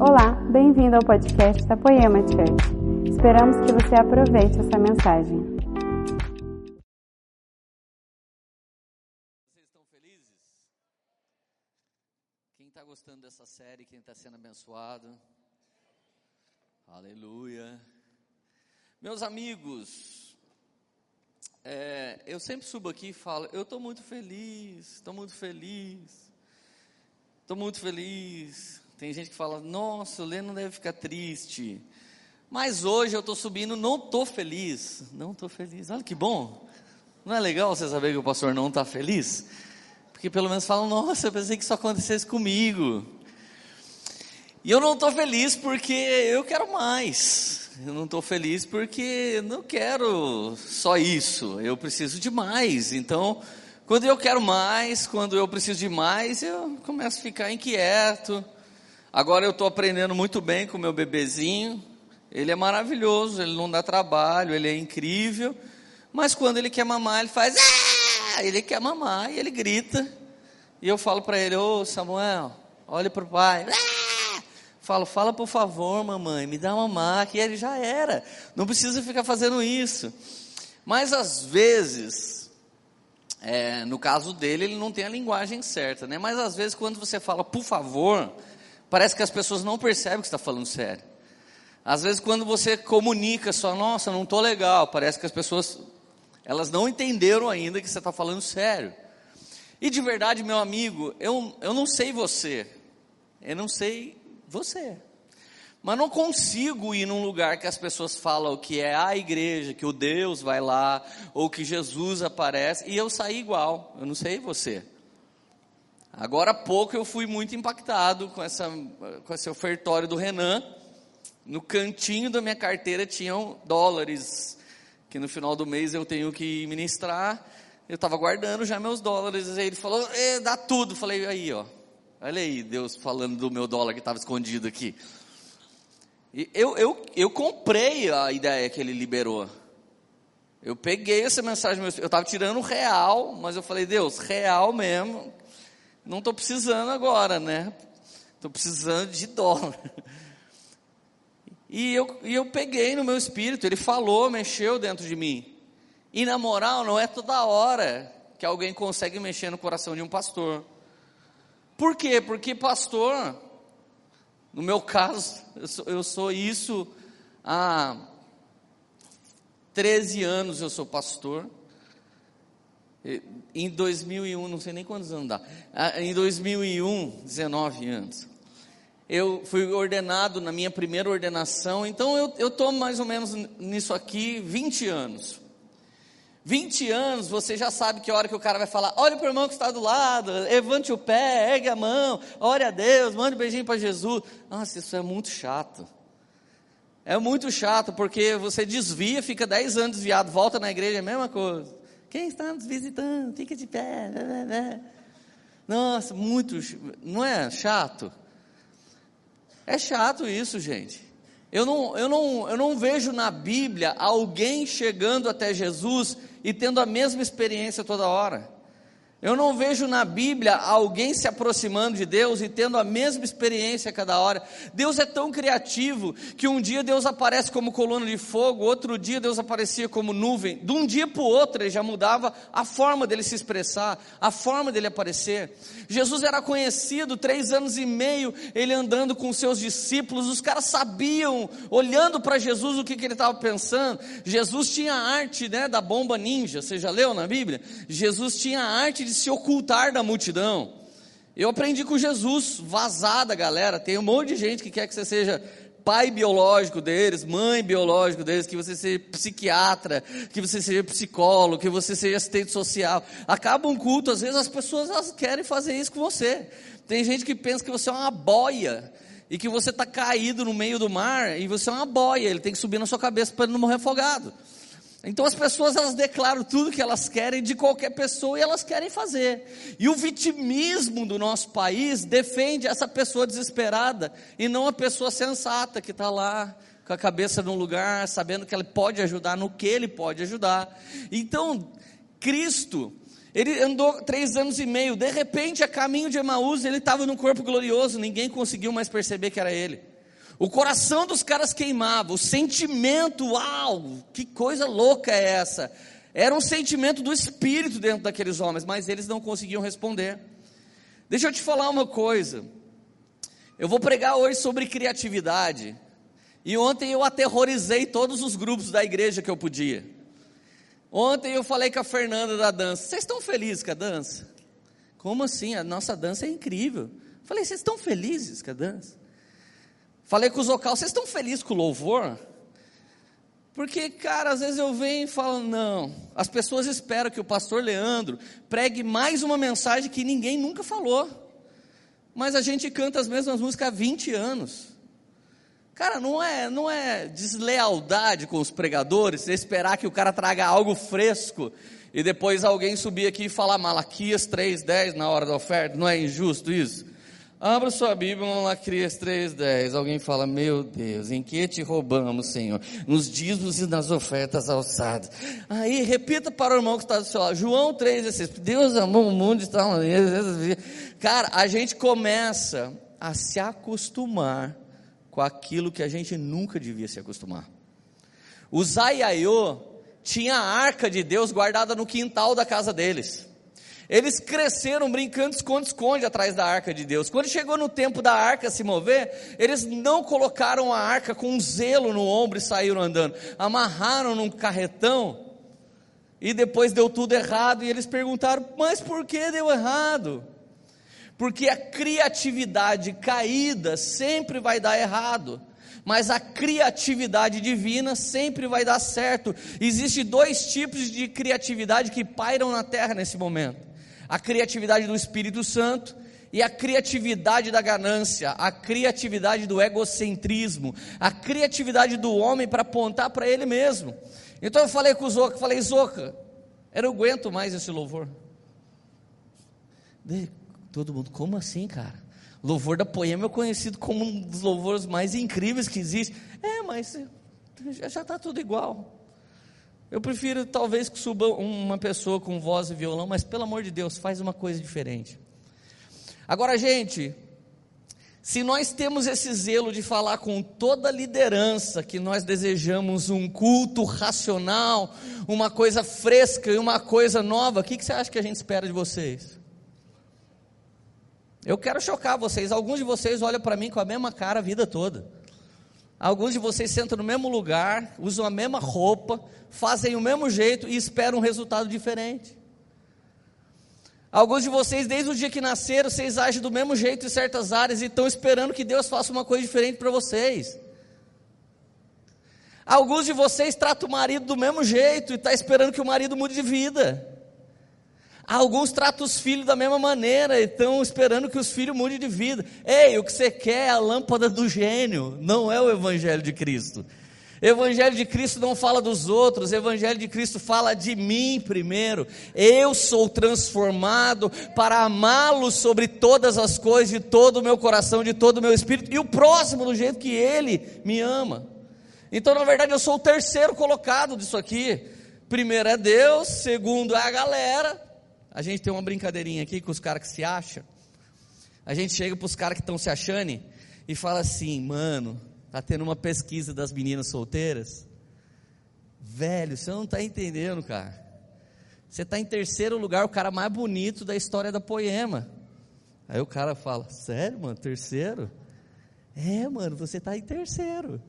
Olá, bem-vindo ao podcast da Poema Church. Esperamos que você aproveite essa mensagem. Vocês estão felizes? Quem está gostando dessa série, quem está sendo abençoado? Aleluia. Meus amigos, é, eu sempre subo aqui e falo, eu estou muito feliz, estou muito feliz, estou muito feliz. Tem gente que fala, nossa, o Lê não deve ficar triste. Mas hoje eu estou subindo, não estou feliz. Não estou feliz. Olha que bom. Não é legal você saber que o pastor não está feliz? Porque pelo menos falam, nossa, eu pensei que isso acontecesse comigo. E eu não estou feliz porque eu quero mais. Eu não estou feliz porque não quero só isso. Eu preciso de mais. Então, quando eu quero mais, quando eu preciso de mais, eu começo a ficar inquieto. Agora eu estou aprendendo muito bem com o meu bebezinho. Ele é maravilhoso, ele não dá trabalho, ele é incrível. Mas quando ele quer mamar, ele faz. Ah! Ele quer mamar e ele grita. E eu falo para ele: Ô Samuel, olhe para o pai. Ah! Falo, fala por favor, mamãe, me dá mamar, que ele já era. Não precisa ficar fazendo isso. Mas às vezes, é, no caso dele, ele não tem a linguagem certa, né? Mas às vezes, quando você fala por favor, parece que as pessoas não percebem que está falando sério. Às vezes, quando você comunica só, nossa, não estou legal, parece que as pessoas, elas não entenderam ainda que você está falando sério. E de verdade, meu amigo, eu, eu não sei você, eu não sei você, mas não consigo ir num lugar que as pessoas falam que é a igreja, que o Deus vai lá, ou que Jesus aparece, e eu sair igual, eu não sei você. Agora há pouco eu fui muito impactado com, essa, com esse ofertório do Renan. No cantinho da minha carteira tinham dólares, que no final do mês eu tenho que ministrar. Eu estava guardando já meus dólares. Aí ele falou: dá tudo. Falei: aí, ó. Olha aí, Deus falando do meu dólar que estava escondido aqui. E eu, eu, eu comprei a ideia que ele liberou. Eu peguei essa mensagem, eu estava tirando real, mas eu falei: Deus, real mesmo não estou precisando agora, né? Estou precisando de dólar. E eu, e eu peguei no meu espírito, ele falou, mexeu dentro de mim. E na moral, não é toda hora que alguém consegue mexer no coração de um pastor. Por quê? Porque pastor, no meu caso, eu sou, eu sou isso há 13 anos eu sou pastor. Em 2001, não sei nem quantos anos dá. Ah, em 2001, 19 anos. Eu fui ordenado na minha primeira ordenação, então eu estou mais ou menos nisso aqui 20 anos. 20 anos, você já sabe que hora que o cara vai falar, olha para o irmão que está do lado, levante o pé, ergue a mão, ore a Deus, mande um beijinho para Jesus. Nossa, isso é muito chato. É muito chato, porque você desvia, fica 10 anos desviado, volta na igreja, é a mesma coisa. Quem está nos visitando, fica de pé. Nossa, muito, não é chato? É chato isso, gente. Eu não, eu, não, eu não vejo na Bíblia alguém chegando até Jesus e tendo a mesma experiência toda hora. Eu não vejo na Bíblia alguém se aproximando de Deus e tendo a mesma experiência a cada hora. Deus é tão criativo que um dia Deus aparece como coluna de fogo, outro dia Deus aparecia como nuvem. De um dia para o outro ele já mudava a forma dele se expressar, a forma dele aparecer. Jesus era conhecido três anos e meio, ele andando com seus discípulos. Os caras sabiam, olhando para Jesus, o que, que ele estava pensando. Jesus tinha a arte né, da bomba ninja. Você já leu na Bíblia? Jesus tinha a arte de se ocultar da multidão. Eu aprendi com Jesus, vazada, galera. Tem um monte de gente que quer que você seja pai biológico deles, mãe biológico deles, que você seja psiquiatra, que você seja psicólogo, que você seja assistente social. Acaba um culto, às vezes as pessoas elas querem fazer isso com você. Tem gente que pensa que você é uma boia e que você está caído no meio do mar e você é uma boia, ele tem que subir na sua cabeça para não morrer afogado. Então as pessoas elas declaram tudo que elas querem de qualquer pessoa e elas querem fazer. E o vitimismo do nosso país defende essa pessoa desesperada e não a pessoa sensata que está lá com a cabeça num lugar, sabendo que ele pode ajudar no que ele pode ajudar. Então Cristo Ele andou três anos e meio. De repente, a caminho de Emaús, ele estava num corpo glorioso. Ninguém conseguiu mais perceber que era ele. O coração dos caras queimava. O sentimento, uau, que coisa louca é essa? Era um sentimento do espírito dentro daqueles homens, mas eles não conseguiam responder. Deixa eu te falar uma coisa. Eu vou pregar hoje sobre criatividade. E ontem eu aterrorizei todos os grupos da igreja que eu podia. Ontem eu falei com a Fernanda da dança. Vocês estão felizes com a dança? Como assim? A nossa dança é incrível. Falei, vocês estão felizes com a dança? Falei com os Zocal, vocês estão felizes com o louvor? Porque, cara, às vezes eu venho e falo, não. As pessoas esperam que o pastor Leandro pregue mais uma mensagem que ninguém nunca falou. Mas a gente canta as mesmas músicas há 20 anos. Cara, não é, não é deslealdade com os pregadores esperar que o cara traga algo fresco e depois alguém subir aqui e falar Malaquias 3:10 na hora da oferta, não é injusto isso? Abra sua Bíblia, Malaquias 3:10. Alguém fala: "Meu Deus, em que te roubamos, Senhor? Nos dízimos e nas ofertas alçadas". Aí repita para o irmão que está do seu lado. João 3:16. Deus amou o mundo e está Cara, a gente começa a se acostumar com aquilo que a gente nunca devia se acostumar. O Zaiaiô tinha a arca de Deus guardada no quintal da casa deles. Eles cresceram brincando esconde-esconde atrás da arca de Deus. Quando chegou no tempo da arca se mover, eles não colocaram a arca com um zelo no ombro e saíram andando. Amarraram num carretão e depois deu tudo errado. E eles perguntaram: Mas por que deu errado? porque a criatividade caída sempre vai dar errado, mas a criatividade divina sempre vai dar certo. Existem dois tipos de criatividade que pairam na terra nesse momento: a criatividade do Espírito Santo e a criatividade da ganância, a criatividade do egocentrismo, a criatividade do homem para apontar para ele mesmo. Então eu falei com o Zoca, falei, Zoca, eu não aguento mais esse louvor. Todo mundo, como assim, cara? Louvor da Poema é conhecido como um dos louvores mais incríveis que existe. É, mas já está tudo igual. Eu prefiro talvez que suba uma pessoa com voz e violão, mas pelo amor de Deus, faz uma coisa diferente. Agora, gente, se nós temos esse zelo de falar com toda a liderança que nós desejamos um culto racional, uma coisa fresca e uma coisa nova, o que, que você acha que a gente espera de vocês? Eu quero chocar vocês. Alguns de vocês olham para mim com a mesma cara a vida toda. Alguns de vocês sentam no mesmo lugar, usam a mesma roupa, fazem o mesmo jeito e esperam um resultado diferente. Alguns de vocês, desde o dia que nasceram, vocês agem do mesmo jeito em certas áreas e estão esperando que Deus faça uma coisa diferente para vocês. Alguns de vocês tratam o marido do mesmo jeito e estão tá esperando que o marido mude de vida. Alguns tratam os filhos da mesma maneira e estão esperando que os filhos mudem de vida. Ei, o que você quer é a lâmpada do gênio, não é o Evangelho de Cristo. Evangelho de Cristo não fala dos outros, Evangelho de Cristo fala de mim primeiro. Eu sou transformado para amá-lo sobre todas as coisas, de todo o meu coração, de todo o meu espírito, e o próximo do jeito que ele me ama. Então, na verdade, eu sou o terceiro colocado disso aqui. Primeiro é Deus, segundo é a galera, a gente tem uma brincadeirinha aqui com os caras que se acham. A gente chega para os caras que estão se achando e fala assim, mano, tá tendo uma pesquisa das meninas solteiras. Velho, você não está entendendo, cara. Você está em terceiro lugar, o cara mais bonito da história da poema. Aí o cara fala, sério, mano, terceiro? É, mano, você está em terceiro.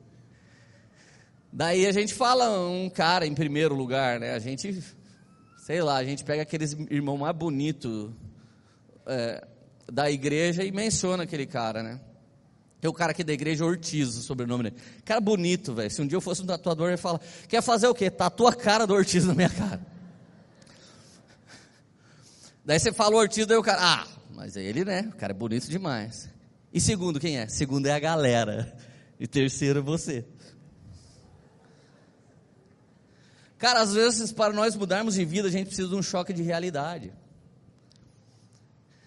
Daí a gente fala um cara em primeiro lugar, né? A gente sei lá, a gente pega aqueles irmão mais bonito é, da igreja e menciona aquele cara, né? Tem o cara aqui da igreja, Ortiz, o sobrenome dele. Cara bonito, velho. Se um dia eu fosse um tatuador, ele fala: Quer fazer o quê? Tatua a cara do Ortiz na minha cara. Daí você fala Ortiz, daí o cara, ah, mas é ele, né? O cara é bonito demais. E segundo, quem é? Segundo é a galera. E terceiro você. Cara, às vezes para nós mudarmos de vida, a gente precisa de um choque de realidade.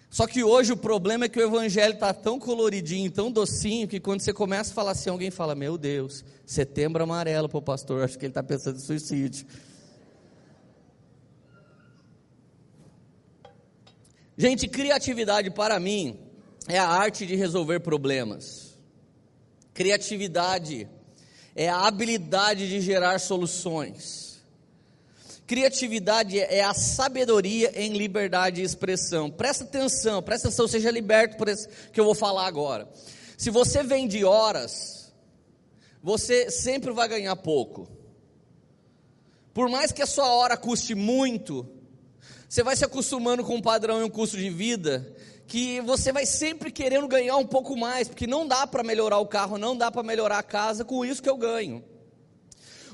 Só que hoje o problema é que o evangelho está tão coloridinho, tão docinho, que quando você começa a falar assim, alguém fala: Meu Deus, setembro amarelo para o pastor, acho que ele está pensando em suicídio. Gente, criatividade para mim é a arte de resolver problemas. Criatividade é a habilidade de gerar soluções. Criatividade é a sabedoria em liberdade de expressão. Presta atenção, presta atenção, seja liberto por isso que eu vou falar agora. Se você vende horas, você sempre vai ganhar pouco. Por mais que a sua hora custe muito, você vai se acostumando com um padrão e um custo de vida que você vai sempre querendo ganhar um pouco mais, porque não dá para melhorar o carro, não dá para melhorar a casa com isso que eu ganho.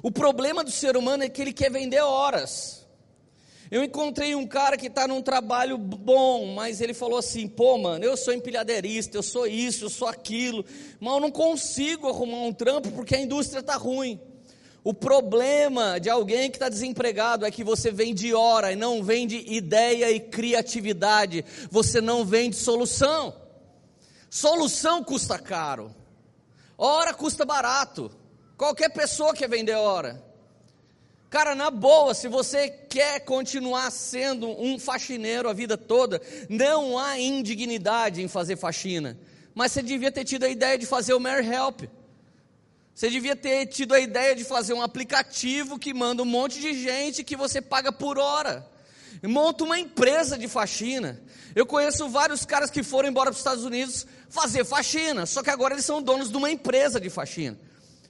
O problema do ser humano é que ele quer vender horas. Eu encontrei um cara que está num trabalho bom, mas ele falou assim: pô, mano, eu sou empilhadeirista, eu sou isso, eu sou aquilo, mas eu não consigo arrumar um trampo porque a indústria está ruim. O problema de alguém que está desempregado é que você vende hora e não vende ideia e criatividade, você não vende solução. Solução custa caro, hora custa barato. Qualquer pessoa quer vender hora. Cara, na boa, se você quer continuar sendo um faxineiro a vida toda, não há indignidade em fazer faxina. Mas você devia ter tido a ideia de fazer o Mary Help. Você devia ter tido a ideia de fazer um aplicativo que manda um monte de gente que você paga por hora. Monta uma empresa de faxina. Eu conheço vários caras que foram embora para os Estados Unidos fazer faxina, só que agora eles são donos de uma empresa de faxina.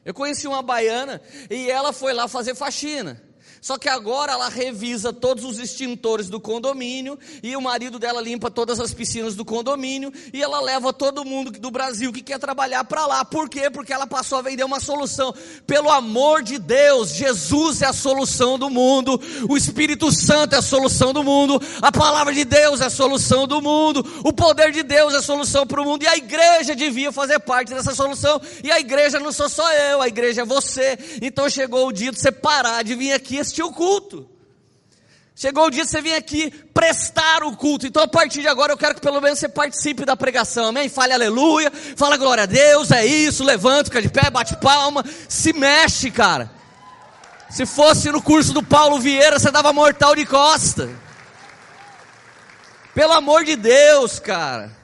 Eu conheci uma baiana e ela foi lá fazer faxina. Só que agora ela revisa todos os extintores do condomínio e o marido dela limpa todas as piscinas do condomínio e ela leva todo mundo do Brasil que quer trabalhar para lá. Por quê? Porque ela passou a vender uma solução. Pelo amor de Deus, Jesus é a solução do mundo, o Espírito Santo é a solução do mundo, a palavra de Deus é a solução do mundo, o poder de Deus é a solução para o mundo e a igreja devia fazer parte dessa solução. E a igreja não sou só eu, a igreja é você. Então chegou o dia de você parar de vir aqui assistir o culto. Chegou o dia de você vir aqui prestar o culto. Então, a partir de agora, eu quero que pelo menos você participe da pregação, amém? Fale aleluia, fala glória a Deus, é isso, levanta, fica de pé, bate palma, se mexe, cara. Se fosse no curso do Paulo Vieira, você dava mortal de costa. Pelo amor de Deus, cara.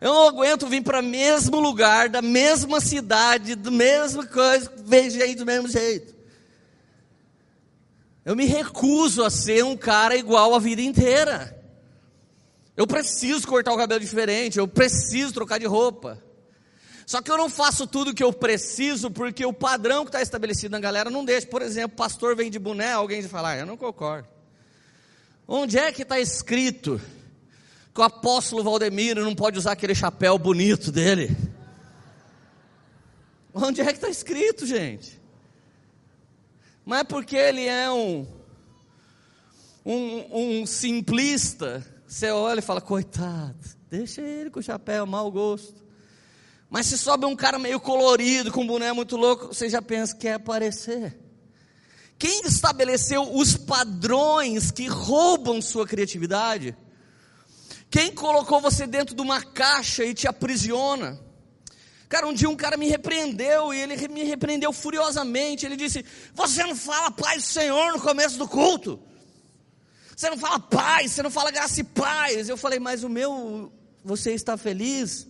Eu não aguento vir para o mesmo lugar, da mesma cidade, da mesma coisa, vejo gente do mesmo jeito. Eu me recuso a ser um cara igual a vida inteira. Eu preciso cortar o cabelo diferente, eu preciso trocar de roupa. Só que eu não faço tudo o que eu preciso porque o padrão que está estabelecido na galera não deixa. Por exemplo, pastor vem de boné, alguém fala, ah, eu não concordo. Onde é que está escrito que o apóstolo Valdemiro não pode usar aquele chapéu bonito dele? Onde é que está escrito, gente? Mas é porque ele é um, um, um simplista. Você olha e fala, coitado, deixa ele com o chapéu, mau gosto. Mas se sobe um cara meio colorido, com um boné muito louco, você já pensa que quer aparecer. Quem estabeleceu os padrões que roubam sua criatividade? Quem colocou você dentro de uma caixa e te aprisiona? Cara, um dia um cara me repreendeu e ele me repreendeu furiosamente. Ele disse: Você não fala paz do Senhor no começo do culto. Você não fala paz, você não fala graça e paz. Eu falei: Mas o meu, você está feliz?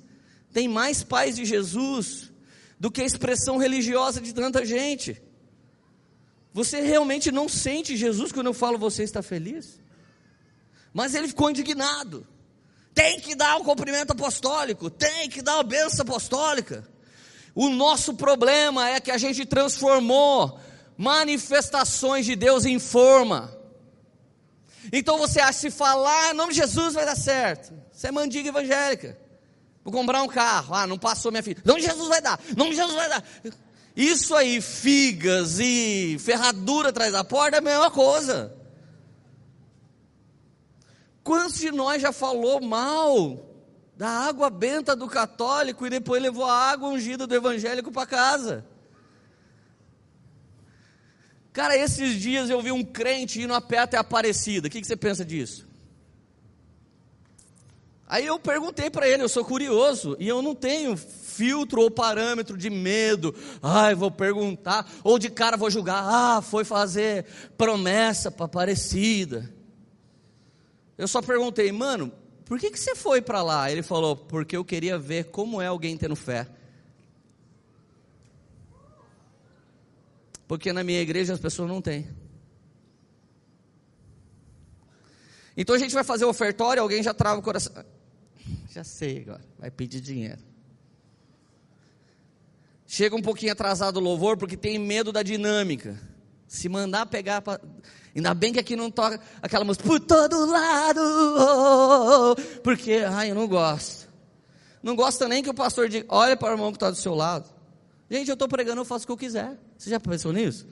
Tem mais paz de Jesus do que a expressão religiosa de tanta gente. Você realmente não sente Jesus quando eu falo você está feliz? Mas ele ficou indignado. Tem que dar o cumprimento apostólico, tem que dar a benção apostólica. O nosso problema é que a gente transformou manifestações de Deus em forma. Então você acha se falar em nome de Jesus vai dar certo. Você é mandiga evangélica. Vou comprar um carro. Ah, não passou minha filha. Nome de Jesus vai dar. Nome de Jesus vai dar. Isso aí, figas e ferradura atrás da porta é a mesma coisa. Quantos de nós já falou mal da água benta do católico e depois levou a água ungida do evangélico para casa? Cara, esses dias eu vi um crente indo a pé até Aparecida. O que, que você pensa disso? Aí eu perguntei para ele, eu sou curioso e eu não tenho filtro ou parâmetro de medo. Ai, vou perguntar, ou de cara vou julgar. Ah, foi fazer promessa para Aparecida. Eu só perguntei, mano, por que, que você foi para lá? Ele falou: Porque eu queria ver como é alguém tendo fé. Porque na minha igreja as pessoas não têm. Então a gente vai fazer o ofertório, alguém já trava o coração. Já sei agora, vai pedir dinheiro. Chega um pouquinho atrasado o louvor porque tem medo da dinâmica. Se mandar pegar, pra... ainda bem que aqui não toca aquela música por todo lado, oh, oh, oh, porque, ai, eu não gosto. Não gosta nem que o pastor diga, olha para o irmão que está do seu lado. Gente, eu estou pregando, eu faço o que eu quiser. Você já pensou nisso?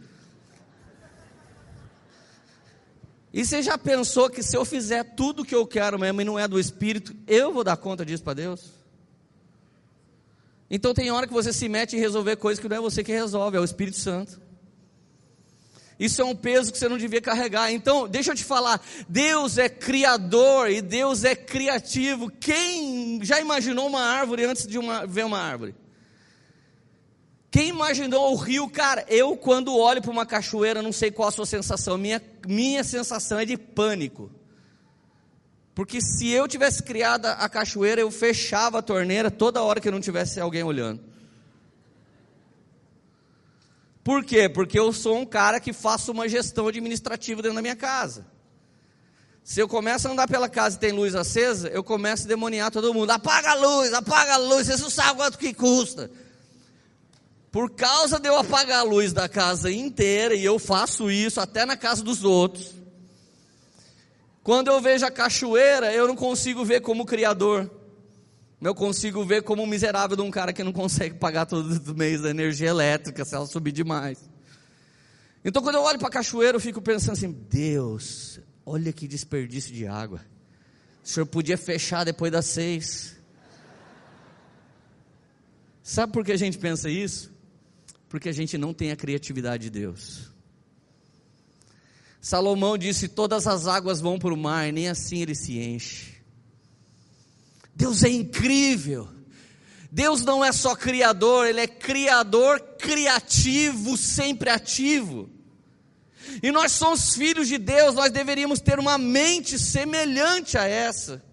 E você já pensou que se eu fizer tudo o que eu quero mesmo e não é do Espírito, eu vou dar conta disso para Deus? Então tem hora que você se mete em resolver coisas que não é você que resolve, é o Espírito Santo. Isso é um peso que você não devia carregar. Então, deixa eu te falar: Deus é criador e Deus é criativo. Quem já imaginou uma árvore antes de uma, ver uma árvore? Quem imaginou o rio, cara? Eu, quando olho para uma cachoeira, não sei qual a sua sensação. Minha, minha sensação é de pânico. Porque se eu tivesse criado a cachoeira, eu fechava a torneira toda hora que não tivesse alguém olhando. Por quê? Porque eu sou um cara que faço uma gestão administrativa dentro da minha casa. Se eu começo a andar pela casa e tem luz acesa, eu começo a demoniar todo mundo. Apaga a luz, apaga a luz, vocês não sabem quanto que custa. Por causa de eu apagar a luz da casa inteira, e eu faço isso até na casa dos outros. Quando eu vejo a cachoeira, eu não consigo ver como criador. Eu consigo ver como um miserável de um cara que não consegue pagar todo mês a energia elétrica se ela subir demais. Então, quando eu olho para a cachoeira, eu fico pensando assim: Deus, olha que desperdício de água. O senhor podia fechar depois das seis. Sabe por que a gente pensa isso? porque a gente não tem a criatividade de Deus. Salomão disse: Todas as águas vão para o mar, nem assim ele se enche. Deus é incrível. Deus não é só criador, Ele é criador criativo, sempre ativo. E nós somos filhos de Deus, nós deveríamos ter uma mente semelhante a essa.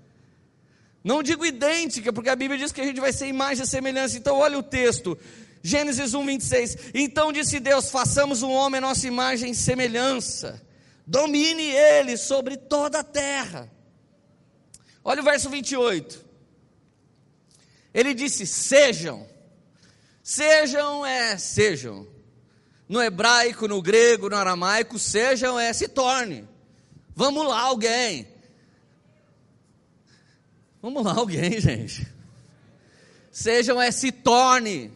Não digo idêntica, porque a Bíblia diz que a gente vai ser imagem e semelhança. Então, olha o texto. Gênesis 1, 26. Então disse Deus: façamos um homem a nossa imagem e semelhança, domine ele sobre toda a terra. Olha o verso 28. Ele disse: sejam. Sejam é sejam. No hebraico, no grego, no aramaico, sejam é se torne. Vamos lá, alguém. Vamos lá, alguém, gente. Sejam é se torne.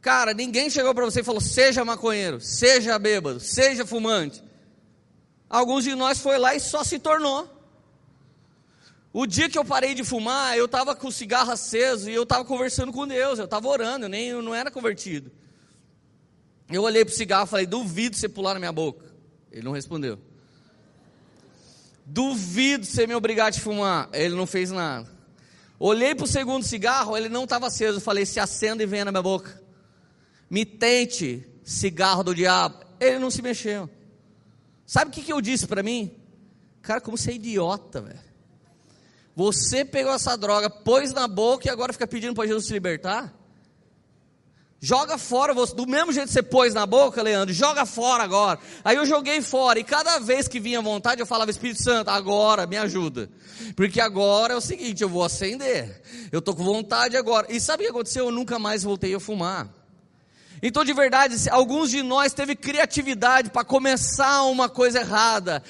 Cara, ninguém chegou para você e falou: seja maconheiro, seja bêbado, seja fumante. Alguns de nós foi lá e só se tornou. O dia que eu parei de fumar, eu estava com o cigarro aceso e eu estava conversando com Deus, eu estava orando, eu nem eu não era convertido. Eu olhei para o cigarro e falei: duvido você pular na minha boca. Ele não respondeu. Duvido você me obrigar a te fumar. Ele não fez nada. Olhei para o segundo cigarro, ele não estava aceso. Eu falei: se acenda e venha na minha boca me tente, cigarro do diabo. Ele não se mexeu. Sabe o que, que eu disse para mim? Cara, como você é idiota, velho. Você pegou essa droga, pôs na boca e agora fica pedindo para Jesus se libertar? Joga fora, você, do mesmo jeito que você pôs na boca, Leandro, joga fora agora. Aí eu joguei fora, e cada vez que vinha vontade, eu falava, Espírito Santo, agora me ajuda. Porque agora é o seguinte, eu vou acender. Eu estou com vontade agora. E sabe o que aconteceu? Eu nunca mais voltei a fumar. Então, de verdade, alguns de nós teve criatividade para começar uma coisa errada.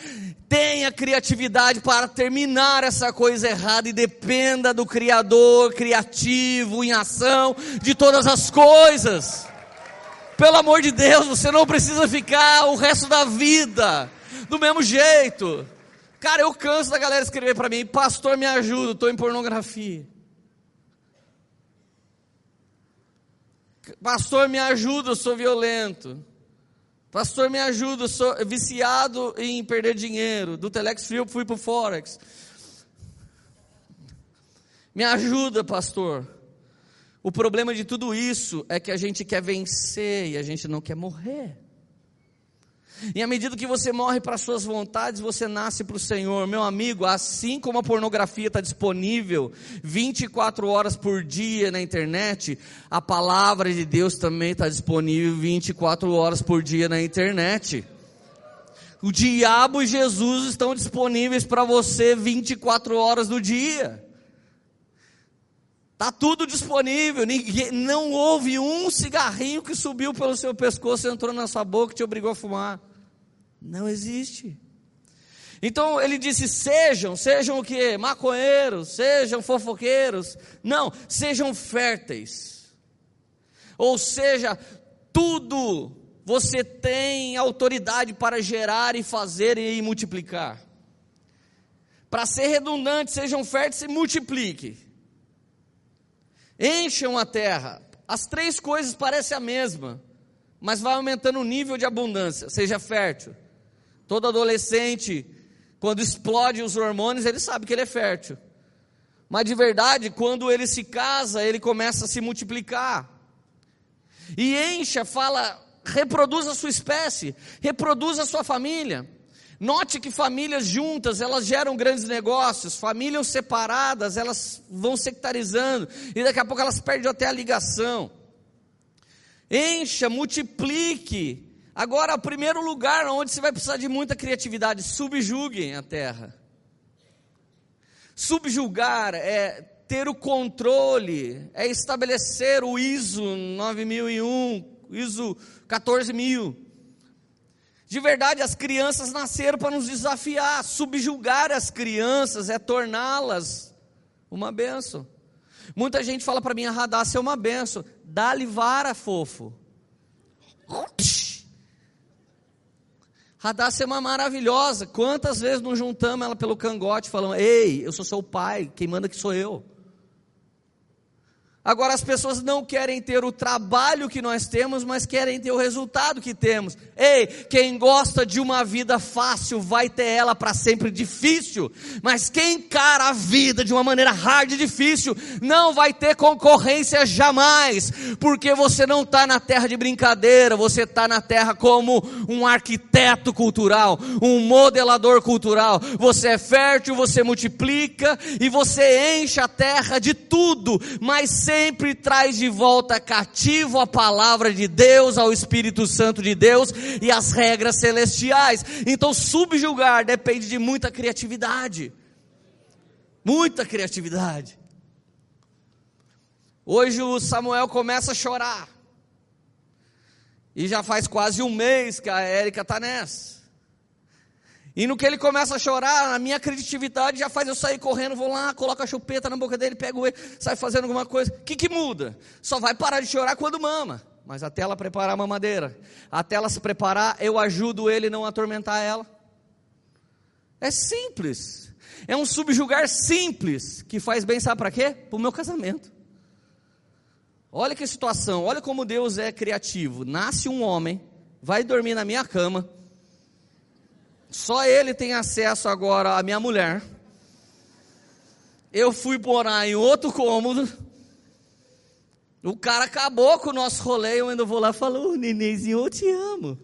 Tenha criatividade para terminar essa coisa errada e dependa do Criador criativo em ação de todas as coisas. Pelo amor de Deus, você não precisa ficar o resto da vida do mesmo jeito. Cara, eu canso da galera escrever para mim, pastor, me ajuda, estou em pornografia. Pastor, me ajuda, eu sou violento. Pastor, me ajuda, eu sou viciado em perder dinheiro. Do Telex Frio fui para o Forex. Me ajuda, pastor. O problema de tudo isso é que a gente quer vencer e a gente não quer morrer. E à medida que você morre para suas vontades, você nasce para o Senhor. Meu amigo, assim como a pornografia está disponível 24 horas por dia na internet, a palavra de Deus também está disponível 24 horas por dia na internet. O diabo e Jesus estão disponíveis para você 24 horas do dia. Está tudo disponível. Ninguém, não houve um cigarrinho que subiu pelo seu pescoço, entrou na sua boca e te obrigou a fumar. Não existe. Então ele disse: sejam, sejam o que? Maconheiros, sejam fofoqueiros. Não, sejam férteis. Ou seja, tudo você tem autoridade para gerar e fazer e multiplicar. Para ser redundante, sejam férteis e multiplique. Encham a terra. As três coisas parecem a mesma, mas vai aumentando o nível de abundância. Seja fértil. Todo adolescente, quando explode os hormônios, ele sabe que ele é fértil. Mas de verdade, quando ele se casa, ele começa a se multiplicar. E encha, fala, reproduz a sua espécie, reproduz a sua família. Note que famílias juntas, elas geram grandes negócios, famílias separadas, elas vão sectarizando, e daqui a pouco elas perdem até a ligação. Encha, multiplique. Agora, o primeiro lugar onde você vai precisar de muita criatividade, subjuguem a terra. Subjugar é ter o controle, é estabelecer o ISO 9001, ISO 14000. De verdade, as crianças nasceram para nos desafiar. Subjugar as crianças é torná-las uma benção. Muita gente fala para mim, a Radassa é uma benção. Dá-lhe vara, fofo. Radassa é uma maravilhosa. Quantas vezes não juntamos ela pelo cangote, falando: Ei, eu sou seu pai, quem manda que sou eu. Agora as pessoas não querem ter o trabalho que nós temos, mas querem ter o resultado que temos. Ei, quem gosta de uma vida fácil vai ter ela para sempre difícil, mas quem encara a vida de uma maneira hard e difícil não vai ter concorrência jamais, porque você não está na terra de brincadeira, você está na terra como um arquiteto cultural, um modelador cultural. Você é fértil, você multiplica e você enche a terra de tudo, mas sem sempre traz de volta cativo a palavra de Deus, ao Espírito Santo de Deus e as regras celestiais. Então, subjugar depende de muita criatividade. Muita criatividade. Hoje o Samuel começa a chorar. E já faz quase um mês que a Érica está nessa. E no que ele começa a chorar, a minha criatividade já faz eu sair correndo, vou lá, coloco a chupeta na boca dele, pego ele, sai fazendo alguma coisa. O que, que muda? Só vai parar de chorar quando mama. Mas até ela preparar a mamadeira, até ela se preparar, eu ajudo ele não atormentar ela. É simples. É um subjugar simples que faz bem, sabe para quê? Para o meu casamento. Olha que situação, olha como Deus é criativo. Nasce um homem, vai dormir na minha cama, só ele tem acesso agora à minha mulher. Eu fui morar em outro cômodo. O cara acabou com o nosso rolê. Eu ainda vou lá e falo: oh, Nenenzinho, eu te amo.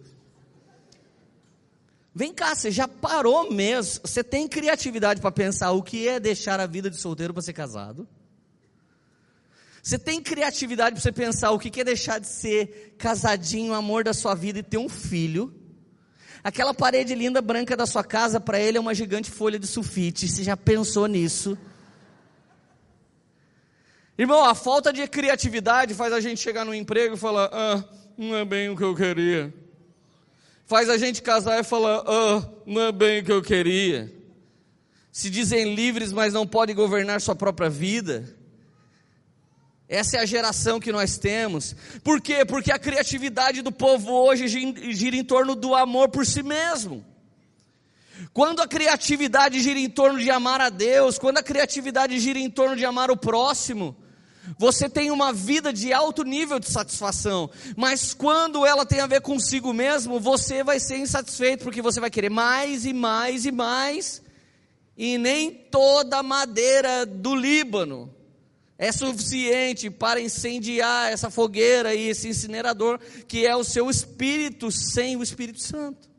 Vem cá, você já parou mesmo? Você tem criatividade para pensar o que é deixar a vida de solteiro para ser casado? Você tem criatividade para você pensar o que é deixar de ser casadinho, amor da sua vida e ter um filho? Aquela parede linda branca da sua casa, para ele é uma gigante folha de sulfite. Você já pensou nisso? Irmão, a falta de criatividade faz a gente chegar no emprego e falar: ah, não é bem o que eu queria. Faz a gente casar e falar: ah, não é bem o que eu queria. Se dizem livres, mas não podem governar sua própria vida. Essa é a geração que nós temos. Por quê? Porque a criatividade do povo hoje gira em torno do amor por si mesmo. Quando a criatividade gira em torno de amar a Deus, quando a criatividade gira em torno de amar o próximo, você tem uma vida de alto nível de satisfação, mas quando ela tem a ver consigo mesmo, você vai ser insatisfeito, porque você vai querer mais e mais e mais, e nem toda a madeira do Líbano é suficiente para incendiar essa fogueira e esse incinerador que é o seu espírito sem o Espírito Santo.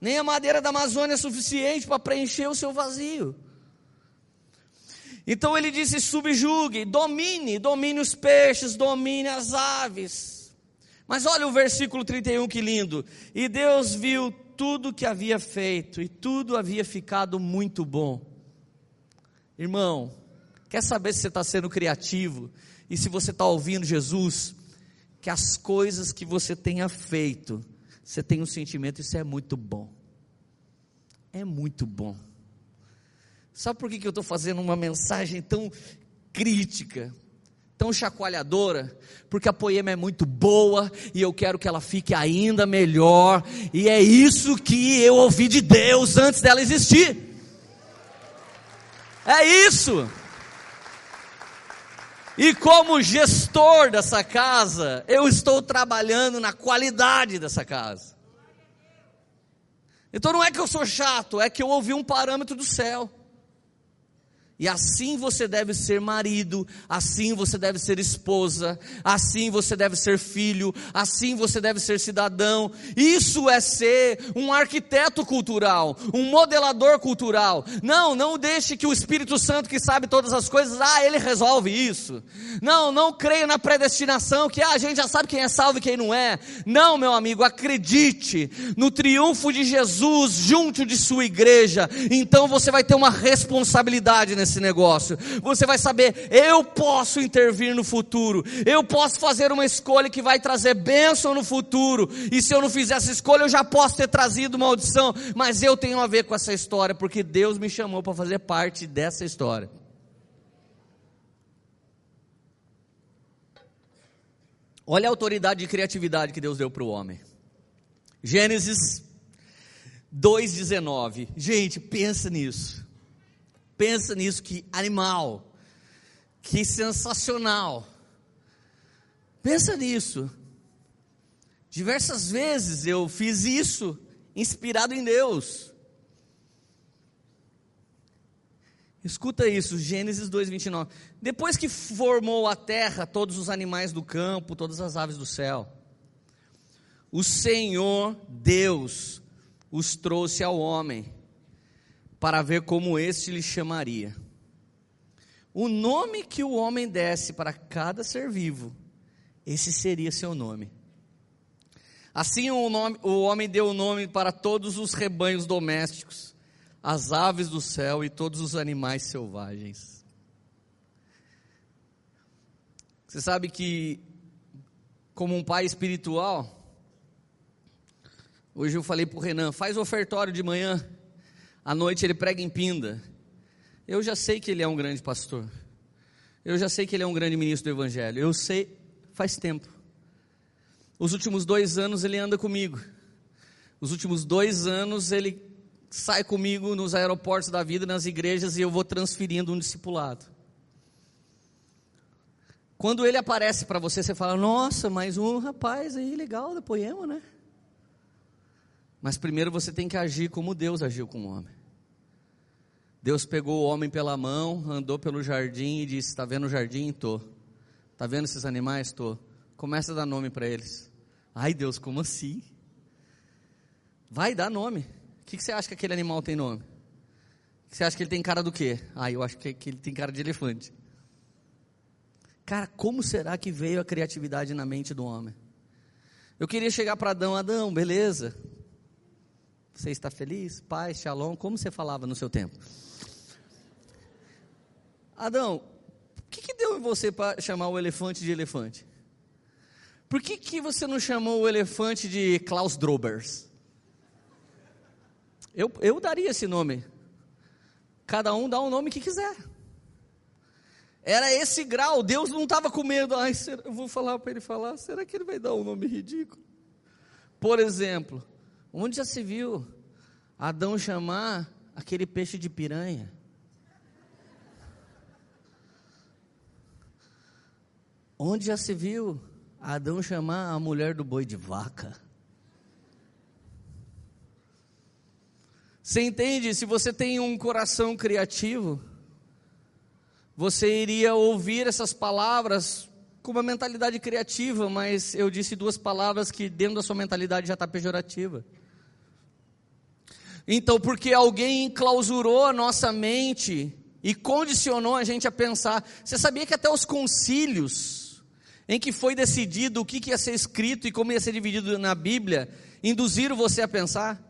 Nem a madeira da Amazônia é suficiente para preencher o seu vazio. Então ele disse: subjugue, domine, domine os peixes, domine as aves. Mas olha o versículo 31 que lindo. E Deus viu tudo que havia feito, e tudo havia ficado muito bom. Irmão, quer saber se você está sendo criativo e se você está ouvindo Jesus? Que as coisas que você tenha feito, você tem um sentimento, isso é muito bom. É muito bom. Sabe por que, que eu estou fazendo uma mensagem tão crítica, tão chacoalhadora? Porque a poema é muito boa e eu quero que ela fique ainda melhor, e é isso que eu ouvi de Deus antes dela existir. É isso. E como gestor dessa casa, eu estou trabalhando na qualidade dessa casa. Então não é que eu sou chato, é que eu ouvi um parâmetro do céu. E assim você deve ser marido, assim você deve ser esposa, assim você deve ser filho, assim você deve ser cidadão. Isso é ser um arquiteto cultural, um modelador cultural. Não, não deixe que o Espírito Santo que sabe todas as coisas, ah, ele resolve isso. Não, não creia na predestinação que ah, a gente já sabe quem é salvo e quem não é. Não, meu amigo, acredite no triunfo de Jesus junto de sua igreja. Então você vai ter uma responsabilidade nesse esse negócio. Você vai saber, eu posso intervir no futuro. Eu posso fazer uma escolha que vai trazer bênção no futuro. E se eu não fizer essa escolha, eu já posso ter trazido maldição, mas eu tenho a ver com essa história porque Deus me chamou para fazer parte dessa história. Olha a autoridade e criatividade que Deus deu para o homem. Gênesis 2,19. Gente, pensa nisso. Pensa nisso, que animal, que sensacional. Pensa nisso. Diversas vezes eu fiz isso, inspirado em Deus. Escuta isso, Gênesis 2:29. Depois que formou a terra, todos os animais do campo, todas as aves do céu, o Senhor Deus os trouxe ao homem para ver como este lhe chamaria. O nome que o homem desse para cada ser vivo, esse seria seu nome. Assim o, nome, o homem deu o nome para todos os rebanhos domésticos, as aves do céu e todos os animais selvagens. Você sabe que, como um pai espiritual, hoje eu falei para o Renan, faz ofertório de manhã à noite ele prega em Pinda. Eu já sei que ele é um grande pastor. Eu já sei que ele é um grande ministro do Evangelho. Eu sei faz tempo. Os últimos dois anos ele anda comigo. Os últimos dois anos ele sai comigo nos aeroportos da vida, nas igrejas, e eu vou transferindo um discipulado. Quando ele aparece para você, você fala: Nossa, mais um rapaz aí legal da poema, né? Mas primeiro você tem que agir como Deus agiu com o homem. Deus pegou o homem pela mão, andou pelo jardim e disse: Está vendo o jardim? Tô. Está vendo esses animais? Tô. Começa a dar nome para eles. Ai Deus, como assim? Vai dar nome. O que, que você acha que aquele animal tem nome? Você acha que ele tem cara do quê? Ah, eu acho que, que ele tem cara de elefante. Cara, como será que veio a criatividade na mente do homem? Eu queria chegar para Adão, Adão, beleza? Você está feliz? Paz, shalom, como você falava no seu tempo? Adão, o que, que deu em você para chamar o elefante de elefante? Por que, que você não chamou o elefante de Klaus Drobers? Eu, eu daria esse nome. Cada um dá o um nome que quiser. Era esse grau. Deus não estava com medo. Ai, será, eu vou falar para ele falar. Será que ele vai dar um nome ridículo? Por exemplo, onde já se viu Adão chamar aquele peixe de piranha? Onde já se viu Adão chamar a mulher do boi de vaca? Você entende? Se você tem um coração criativo, você iria ouvir essas palavras com uma mentalidade criativa, mas eu disse duas palavras que dentro da sua mentalidade já está pejorativa. Então, porque alguém enclausurou a nossa mente e condicionou a gente a pensar. Você sabia que até os concílios, em que foi decidido o que ia ser escrito e como ia ser dividido na Bíblia, induziram você a pensar?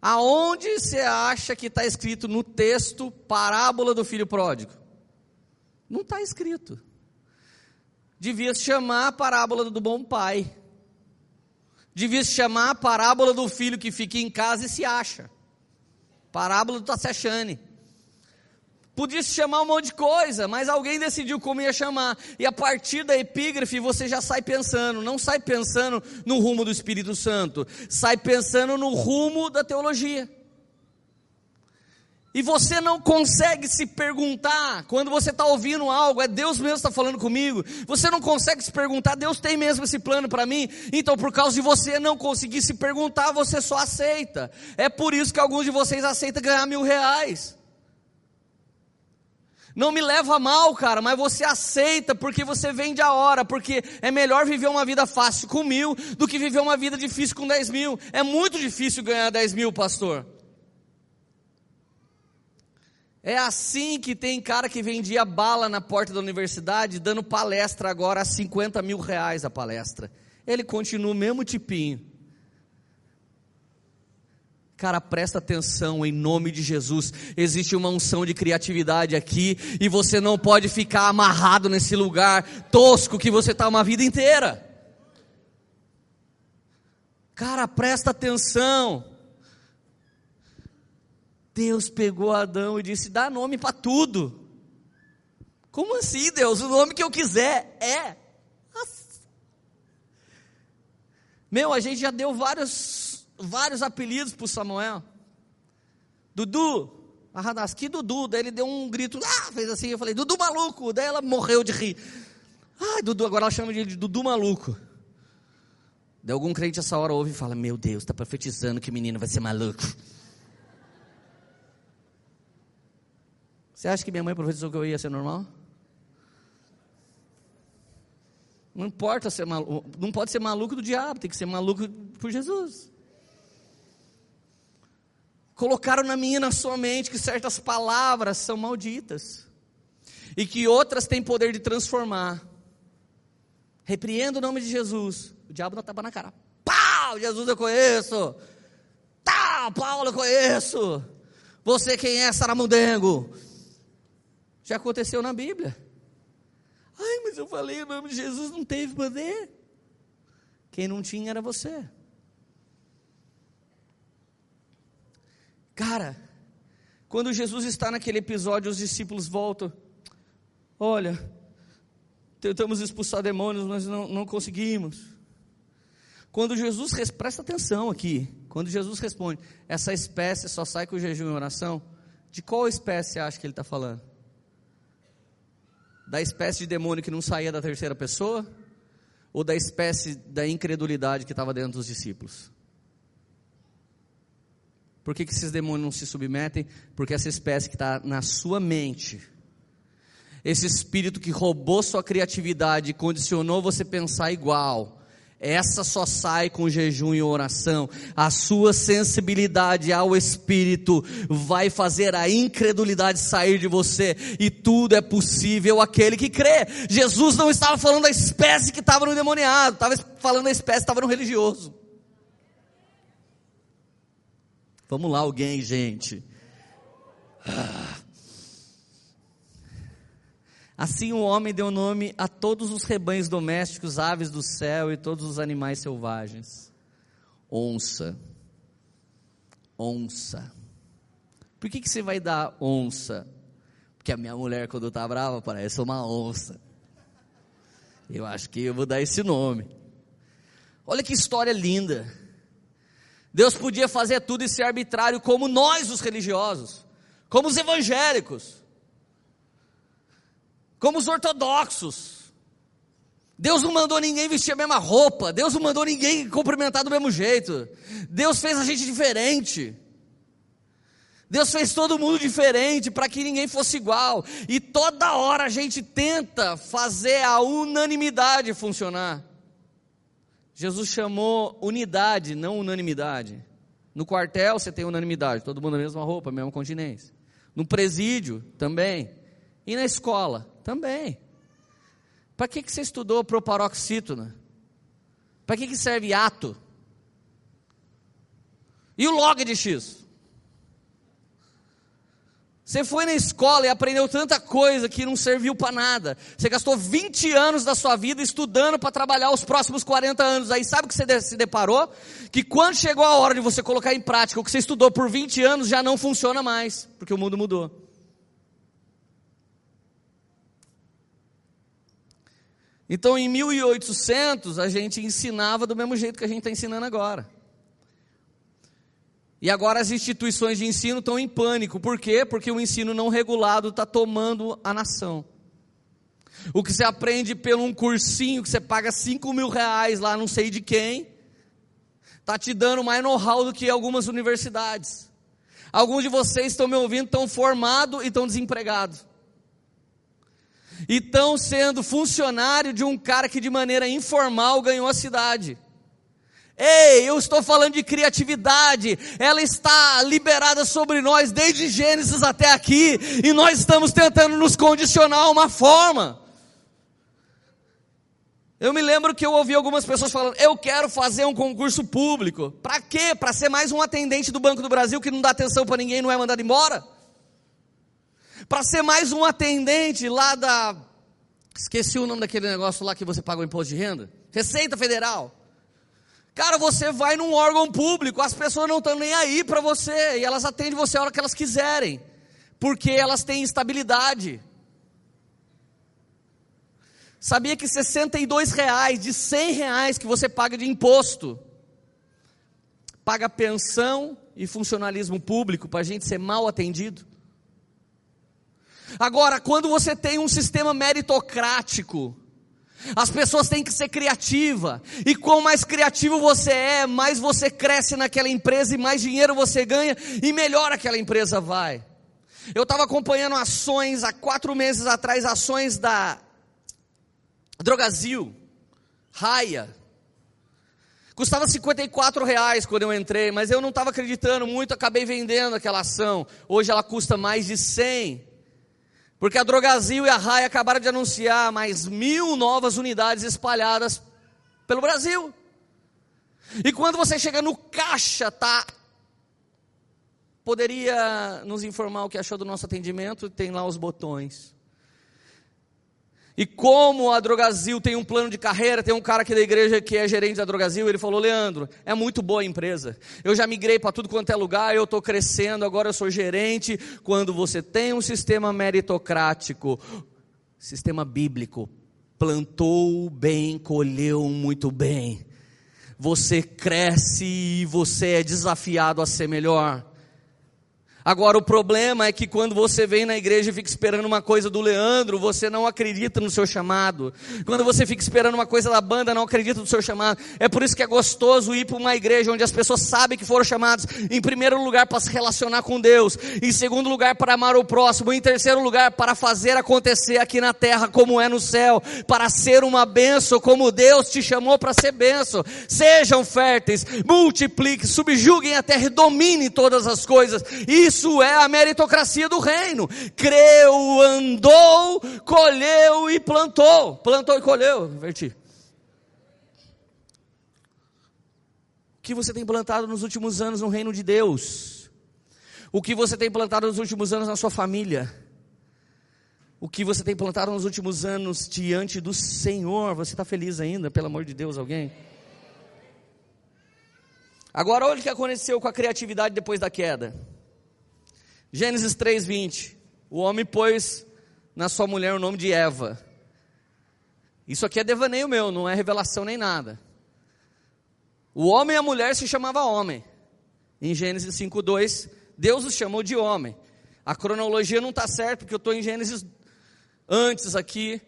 Aonde você acha que está escrito no texto parábola do filho pródigo? Não está escrito. Devia se chamar a parábola do bom pai. Devia se chamar a parábola do filho que fica em casa e se acha. Parábola do Tassechane. Podia se chamar um monte de coisa, mas alguém decidiu como ia chamar. E a partir da epígrafe você já sai pensando, não sai pensando no rumo do Espírito Santo, sai pensando no rumo da teologia. E você não consegue se perguntar, quando você está ouvindo algo, é Deus mesmo está falando comigo. Você não consegue se perguntar, Deus tem mesmo esse plano para mim. Então, por causa de você não conseguir se perguntar, você só aceita. É por isso que alguns de vocês aceitam ganhar mil reais. Não me leva mal, cara, mas você aceita porque você vende a hora, porque é melhor viver uma vida fácil com mil do que viver uma vida difícil com dez mil. É muito difícil ganhar dez mil, pastor. É assim que tem cara que vendia bala na porta da universidade, dando palestra agora a 50 mil reais a palestra. Ele continua o mesmo tipinho. Cara, presta atenção em nome de Jesus. Existe uma unção de criatividade aqui e você não pode ficar amarrado nesse lugar tosco que você está uma vida inteira. Cara, presta atenção. Deus pegou Adão e disse: dá nome para tudo. Como assim, Deus? O nome que eu quiser é. Meu, a gente já deu vários vários apelidos para Samuel. Dudu, a Radassa, que Dudu? Daí ele deu um grito, ah, fez assim, eu falei, Dudu maluco. Daí ela morreu de rir. Ai, Dudu, agora ela chama de Dudu maluco. Daí algum crente essa hora ouve e fala, meu Deus, está profetizando que o menino vai ser maluco. Você acha que minha mãe profetizou que eu ia ser normal? Não importa ser maluco, não pode ser maluco do diabo, tem que ser maluco por Jesus colocaram na minha na sua mente que certas palavras são malditas e que outras têm poder de transformar. Repreenda o nome de Jesus. O diabo não tapa na cara. Pau, Jesus eu conheço. Tá, Paulo eu conheço. Você quem é, Saramundengo? Já aconteceu na Bíblia. Ai, mas eu falei o nome de Jesus, não teve poder. Quem não tinha era você. Cara, quando Jesus está naquele episódio, os discípulos voltam. Olha, tentamos expulsar demônios, mas não, não conseguimos. Quando Jesus, presta atenção aqui, quando Jesus responde, essa espécie só sai com jejum e oração, de qual espécie acha que ele está falando? Da espécie de demônio que não saía da terceira pessoa? Ou da espécie da incredulidade que estava dentro dos discípulos? Por que, que esses demônios não se submetem? Porque essa espécie que está na sua mente, esse espírito que roubou sua criatividade e condicionou você pensar igual, essa só sai com jejum e oração. A sua sensibilidade ao Espírito vai fazer a incredulidade sair de você, e tudo é possível aquele que crê. Jesus não estava falando da espécie que estava no demoniado, estava falando da espécie que estava no religioso. Vamos lá, alguém, gente. Assim o homem deu nome a todos os rebanhos domésticos, aves do céu e todos os animais selvagens. Onça. Onça. Por que, que você vai dar onça? Porque a minha mulher, quando está brava, parece uma onça. Eu acho que eu vou dar esse nome. Olha que história linda. Deus podia fazer tudo e ser arbitrário como nós, os religiosos, como os evangélicos, como os ortodoxos. Deus não mandou ninguém vestir a mesma roupa, Deus não mandou ninguém cumprimentar do mesmo jeito. Deus fez a gente diferente. Deus fez todo mundo diferente para que ninguém fosse igual. E toda hora a gente tenta fazer a unanimidade funcionar. Jesus chamou unidade, não unanimidade. No quartel você tem unanimidade, todo mundo na mesma roupa, mesma continência. No presídio também. E na escola também. Para que, que você estudou proparoxítona? Para que, que serve ato? E o log de X? Você foi na escola e aprendeu tanta coisa que não serviu para nada. Você gastou 20 anos da sua vida estudando para trabalhar os próximos 40 anos. Aí sabe o que você se deparou? Que quando chegou a hora de você colocar em prática o que você estudou por 20 anos já não funciona mais, porque o mundo mudou. Então em 1800 a gente ensinava do mesmo jeito que a gente está ensinando agora. E agora as instituições de ensino estão em pânico. Por quê? Porque o ensino não regulado está tomando a nação. O que você aprende pelo um cursinho que você paga 5 mil reais lá, não sei de quem, está te dando mais know-how do que algumas universidades. Alguns de vocês estão me ouvindo, estão formados e estão desempregados. Estão sendo funcionário de um cara que de maneira informal ganhou a cidade. Ei, eu estou falando de criatividade, ela está liberada sobre nós desde Gênesis até aqui, e nós estamos tentando nos condicionar a uma forma. Eu me lembro que eu ouvi algumas pessoas falando: eu quero fazer um concurso público. Para quê? Para ser mais um atendente do Banco do Brasil que não dá atenção para ninguém e não é mandado embora? Para ser mais um atendente lá da. Esqueci o nome daquele negócio lá que você paga o imposto de renda? Receita Federal. Cara, você vai num órgão público, as pessoas não estão nem aí para você, e elas atendem você a hora que elas quiserem, porque elas têm estabilidade. Sabia que 62 reais de 100 reais que você paga de imposto, paga pensão e funcionalismo público para a gente ser mal atendido? Agora, quando você tem um sistema meritocrático, as pessoas têm que ser criativa. E quanto mais criativo você é, mais você cresce naquela empresa e mais dinheiro você ganha e melhor aquela empresa vai. Eu estava acompanhando ações há quatro meses atrás, ações da Drogazil, Raia. Custava 54 reais quando eu entrei, mas eu não estava acreditando muito, acabei vendendo aquela ação. Hoje ela custa mais de 100. Porque a Drogazil e a RAI acabaram de anunciar mais mil novas unidades espalhadas pelo Brasil. E quando você chega no caixa, tá? Poderia nos informar o que achou do nosso atendimento? Tem lá os botões. E como a Drogazil tem um plano de carreira, tem um cara aqui da igreja que é gerente da Drogazil, ele falou: Leandro, é muito boa a empresa. Eu já migrei para tudo quanto é lugar, eu estou crescendo, agora eu sou gerente. Quando você tem um sistema meritocrático, sistema bíblico, plantou bem, colheu muito bem. Você cresce e você é desafiado a ser melhor. Agora, o problema é que quando você vem na igreja e fica esperando uma coisa do Leandro, você não acredita no seu chamado. Quando você fica esperando uma coisa da banda, não acredita no seu chamado. É por isso que é gostoso ir para uma igreja onde as pessoas sabem que foram chamadas, em primeiro lugar, para se relacionar com Deus, em segundo lugar, para amar o próximo, em terceiro lugar, para fazer acontecer aqui na terra como é no céu, para ser uma benção como Deus te chamou para ser benção. Sejam férteis, multipliquem, subjuguem a terra e dominem todas as coisas. Isso isso é a meritocracia do reino. Creu, andou, colheu e plantou. Plantou e colheu. Inverti. O que você tem plantado nos últimos anos no reino de Deus? O que você tem plantado nos últimos anos na sua família? O que você tem plantado nos últimos anos diante do Senhor? Você está feliz ainda, pelo amor de Deus, alguém? Agora olha o que aconteceu com a criatividade depois da queda. Gênesis 3:20. O homem pôs na sua mulher o nome de Eva. Isso aqui é devaneio meu, não é revelação nem nada. O homem e a mulher se chamava homem. Em Gênesis 5:2, Deus os chamou de homem. A cronologia não está certa, porque eu estou em Gênesis antes aqui.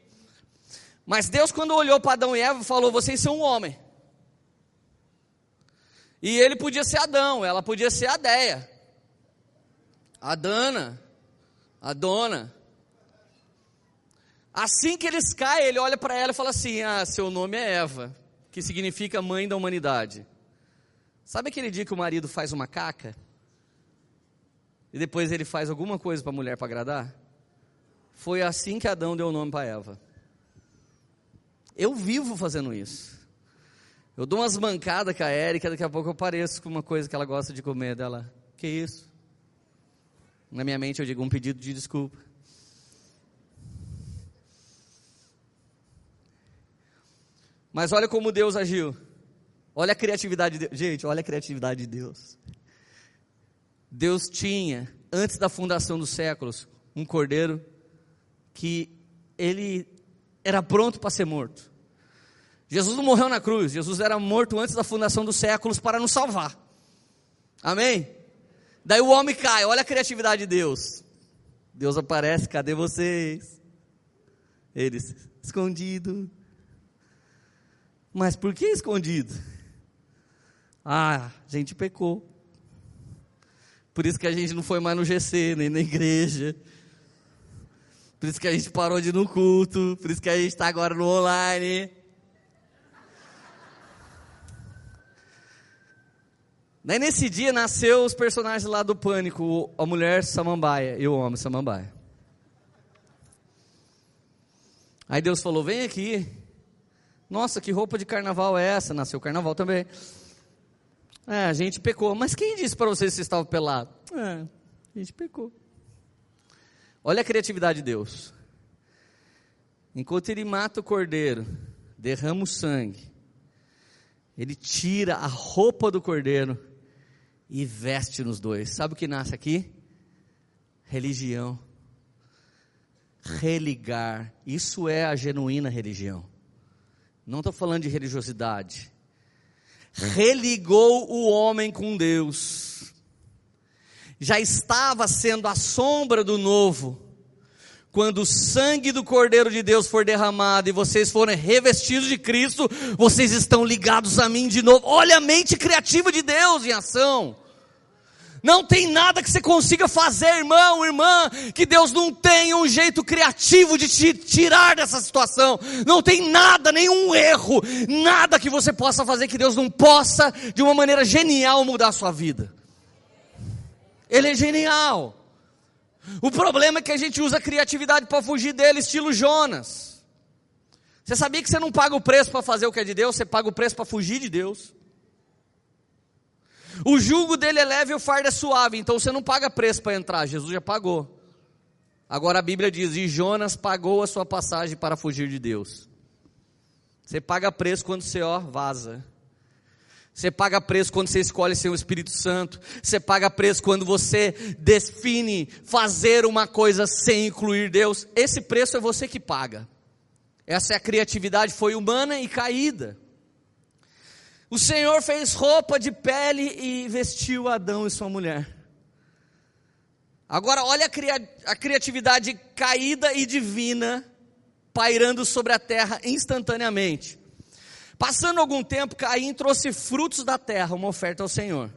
Mas Deus, quando olhou para Adão e Eva, falou: Vocês são um homem. E ele podia ser Adão, ela podia ser Adéia a Dana, a dona. Assim que eles caem, ele olha para ela e fala assim: Ah, seu nome é Eva, que significa mãe da humanidade. Sabe aquele dia que o marido faz uma caca? E depois ele faz alguma coisa para a mulher para agradar? Foi assim que Adão deu o nome para Eva. Eu vivo fazendo isso. Eu dou umas mancadas com a Érica, daqui a pouco eu pareço com uma coisa que ela gosta de comer dela. Que isso? Na minha mente eu digo um pedido de desculpa. Mas olha como Deus agiu. Olha a criatividade de Deus. Gente, olha a criatividade de Deus. Deus tinha, antes da fundação dos séculos, um cordeiro que ele era pronto para ser morto. Jesus não morreu na cruz, Jesus era morto antes da fundação dos séculos para nos salvar. Amém? Daí o homem cai, olha a criatividade de Deus. Deus aparece, cadê vocês? Eles, escondido. Mas por que escondido? Ah, a gente pecou. Por isso que a gente não foi mais no GC, nem na igreja. Por isso que a gente parou de ir no culto. Por isso que a gente está agora no online. Daí nesse dia nasceu os personagens lá do pânico, a mulher samambaia e o homem samambaia. Aí Deus falou: vem aqui. Nossa, que roupa de carnaval é essa? Nasceu carnaval também. É, a gente pecou. Mas quem disse para vocês que vocês estavam pelados? É, a gente pecou. Olha a criatividade de Deus. Enquanto ele mata o cordeiro, derrama o sangue, ele tira a roupa do cordeiro e veste nos dois. Sabe o que nasce aqui? Religião. Religar. Isso é a genuína religião. Não estou falando de religiosidade religou o homem com Deus. Já estava sendo a sombra do novo. Quando o sangue do Cordeiro de Deus for derramado e vocês forem revestidos de Cristo, vocês estão ligados a mim de novo. Olha a mente criativa de Deus em ação. Não tem nada que você consiga fazer, irmão, irmã, que Deus não tenha um jeito criativo de te tirar dessa situação. Não tem nada, nenhum erro, nada que você possa fazer que Deus não possa, de uma maneira genial, mudar a sua vida. Ele é genial. O problema é que a gente usa a criatividade para fugir dele, estilo Jonas. Você sabia que você não paga o preço para fazer o que é de Deus, você paga o preço para fugir de Deus? O jugo dele é leve e o fardo é suave, então você não paga preço para entrar, Jesus já pagou. Agora a Bíblia diz: e Jonas pagou a sua passagem para fugir de Deus. Você paga preço quando você ó, vaza. Você paga preço quando você escolhe ser o Espírito Santo. Você paga preço quando você define fazer uma coisa sem incluir Deus. Esse preço é você que paga. Essa é a criatividade, foi humana e caída. O Senhor fez roupa de pele e vestiu Adão e sua mulher. Agora, olha a, cria a criatividade caída e divina pairando sobre a terra instantaneamente. Passando algum tempo, Caim trouxe frutos da terra, uma oferta ao Senhor.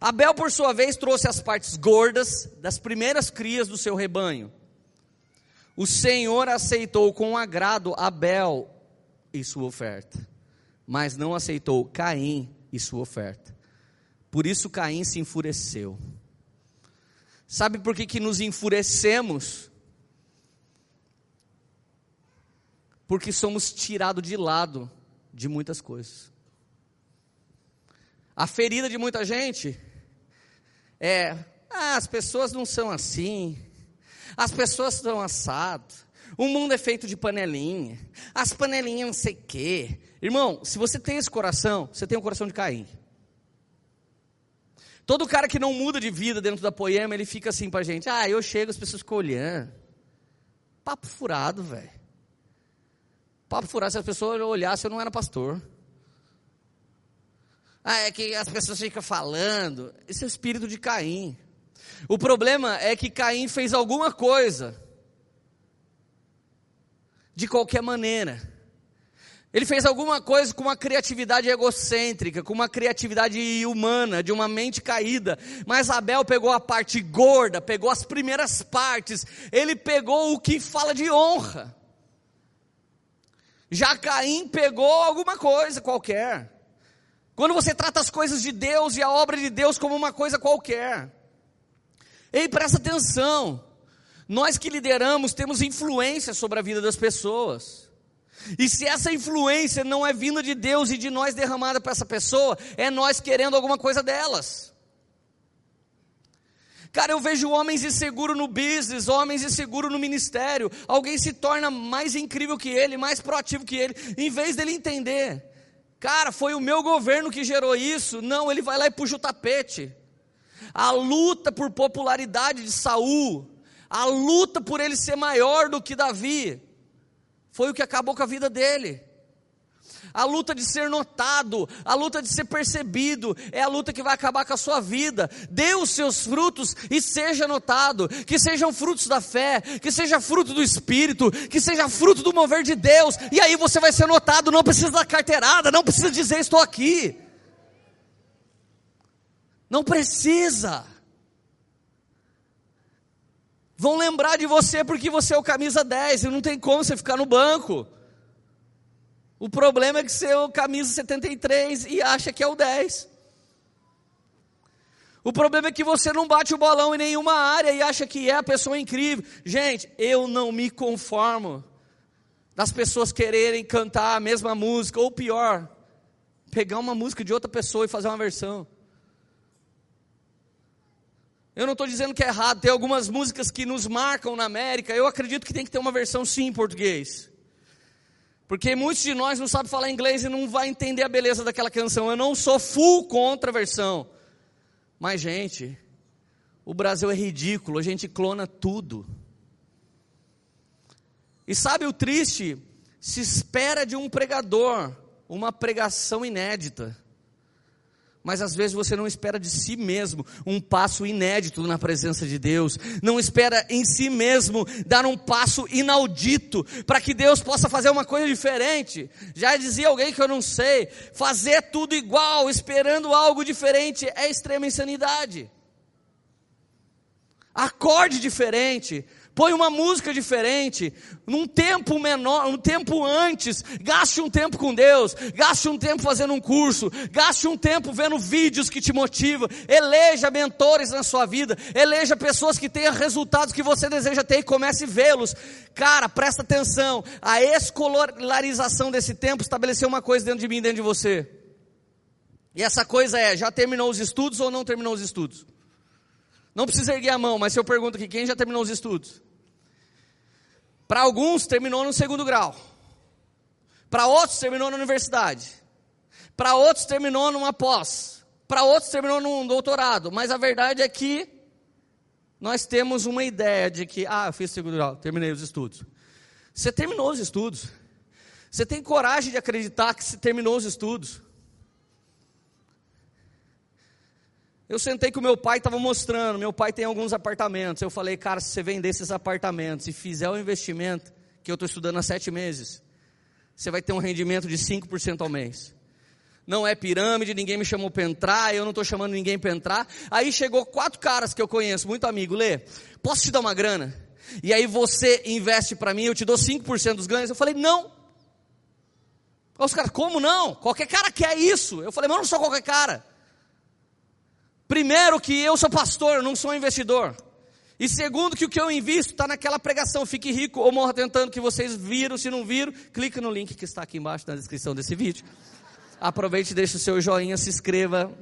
Abel, por sua vez, trouxe as partes gordas das primeiras crias do seu rebanho. O Senhor aceitou com agrado Abel e sua oferta mas não aceitou Caim e sua oferta. Por isso Caim se enfureceu. Sabe por que, que nos enfurecemos? Porque somos tirados de lado de muitas coisas. A ferida de muita gente é: ah, as pessoas não são assim, as pessoas são assadas, o mundo é feito de panelinha. As panelinhas não sei o quê. Irmão, se você tem esse coração, você tem o coração de Caim. Todo cara que não muda de vida dentro da poema, ele fica assim pra gente. Ah, eu chego, as pessoas ficam olhando. Papo furado, velho. Papo furado, se as pessoas olhassem, eu não era pastor. Ah, é que as pessoas ficam falando. Esse é o espírito de Caim. O problema é que Caim fez alguma coisa de qualquer maneira. Ele fez alguma coisa com uma criatividade egocêntrica, com uma criatividade humana, de uma mente caída. Mas Abel pegou a parte gorda, pegou as primeiras partes, ele pegou o que fala de honra. Já Caim pegou alguma coisa qualquer. Quando você trata as coisas de Deus e a obra de Deus como uma coisa qualquer. Ei, presta atenção. Nós que lideramos temos influência sobre a vida das pessoas. E se essa influência não é vinda de Deus e de nós derramada para essa pessoa, é nós querendo alguma coisa delas. Cara, eu vejo homens inseguros no business, homens inseguros no ministério. Alguém se torna mais incrível que ele, mais proativo que ele, em vez dele entender Cara, foi o meu governo que gerou isso. Não, ele vai lá e puxa o tapete. A luta por popularidade de Saul, a luta por ele ser maior do que Davi, foi o que acabou com a vida dele a luta de ser notado, a luta de ser percebido, é a luta que vai acabar com a sua vida. Dê os seus frutos e seja notado, que sejam frutos da fé, que seja fruto do Espírito, que seja fruto do mover de Deus, e aí você vai ser notado, não precisa da carteirada, não precisa dizer estou aqui. Não precisa. Vão lembrar de você porque você é o camisa 10 e não tem como você ficar no banco. O problema é que o camisa 73 e acha que é o 10. O problema é que você não bate o bolão em nenhuma área e acha que é a pessoa incrível. Gente, eu não me conformo das pessoas quererem cantar a mesma música, ou pior, pegar uma música de outra pessoa e fazer uma versão. Eu não estou dizendo que é errado, tem algumas músicas que nos marcam na América, eu acredito que tem que ter uma versão sim em português. Porque muitos de nós não sabem falar inglês e não vai entender a beleza daquela canção. Eu não sou full contra a versão. Mas, gente, o Brasil é ridículo, a gente clona tudo. E sabe o triste? Se espera de um pregador uma pregação inédita mas às vezes você não espera de si mesmo um passo inédito na presença de Deus, não espera em si mesmo dar um passo inaudito para que Deus possa fazer uma coisa diferente. Já dizia alguém que eu não sei, fazer tudo igual, esperando algo diferente é extrema insanidade. Acorde diferente, põe uma música diferente, num tempo menor, um tempo antes, gaste um tempo com Deus, gaste um tempo fazendo um curso, gaste um tempo vendo vídeos que te motivam, eleja mentores na sua vida, eleja pessoas que tenham resultados que você deseja ter e comece a vê-los. Cara, presta atenção, a escolarização desse tempo estabeleceu uma coisa dentro de mim, dentro de você. E essa coisa é, já terminou os estudos ou não terminou os estudos? Não precisa erguer a mão, mas se eu pergunto aqui, quem já terminou os estudos? Para alguns terminou no segundo grau. Para outros terminou na universidade. Para outros terminou numa pós. Para outros terminou num doutorado. Mas a verdade é que nós temos uma ideia de que, ah, eu fiz segundo grau, terminei os estudos. Você terminou os estudos. Você tem coragem de acreditar que você terminou os estudos. Eu sentei com meu pai, estava mostrando. Meu pai tem alguns apartamentos. Eu falei, cara, se você vender esses apartamentos e fizer o investimento que eu estou estudando há sete meses, você vai ter um rendimento de 5% ao mês. Não é pirâmide, ninguém me chamou para entrar, eu não estou chamando ninguém para entrar. Aí chegou quatro caras que eu conheço, muito amigo. Lê, posso te dar uma grana? E aí você investe para mim, eu te dou 5% dos ganhos. Eu falei, não. Os caras, como não? Qualquer cara quer isso. Eu falei, mas eu não sou qualquer cara. Primeiro, que eu sou pastor, não sou investidor. E segundo, que o que eu invisto está naquela pregação, fique rico ou morra tentando, que vocês viram, se não viram, clique no link que está aqui embaixo na descrição desse vídeo. Aproveite, deixe o seu joinha, se inscreva.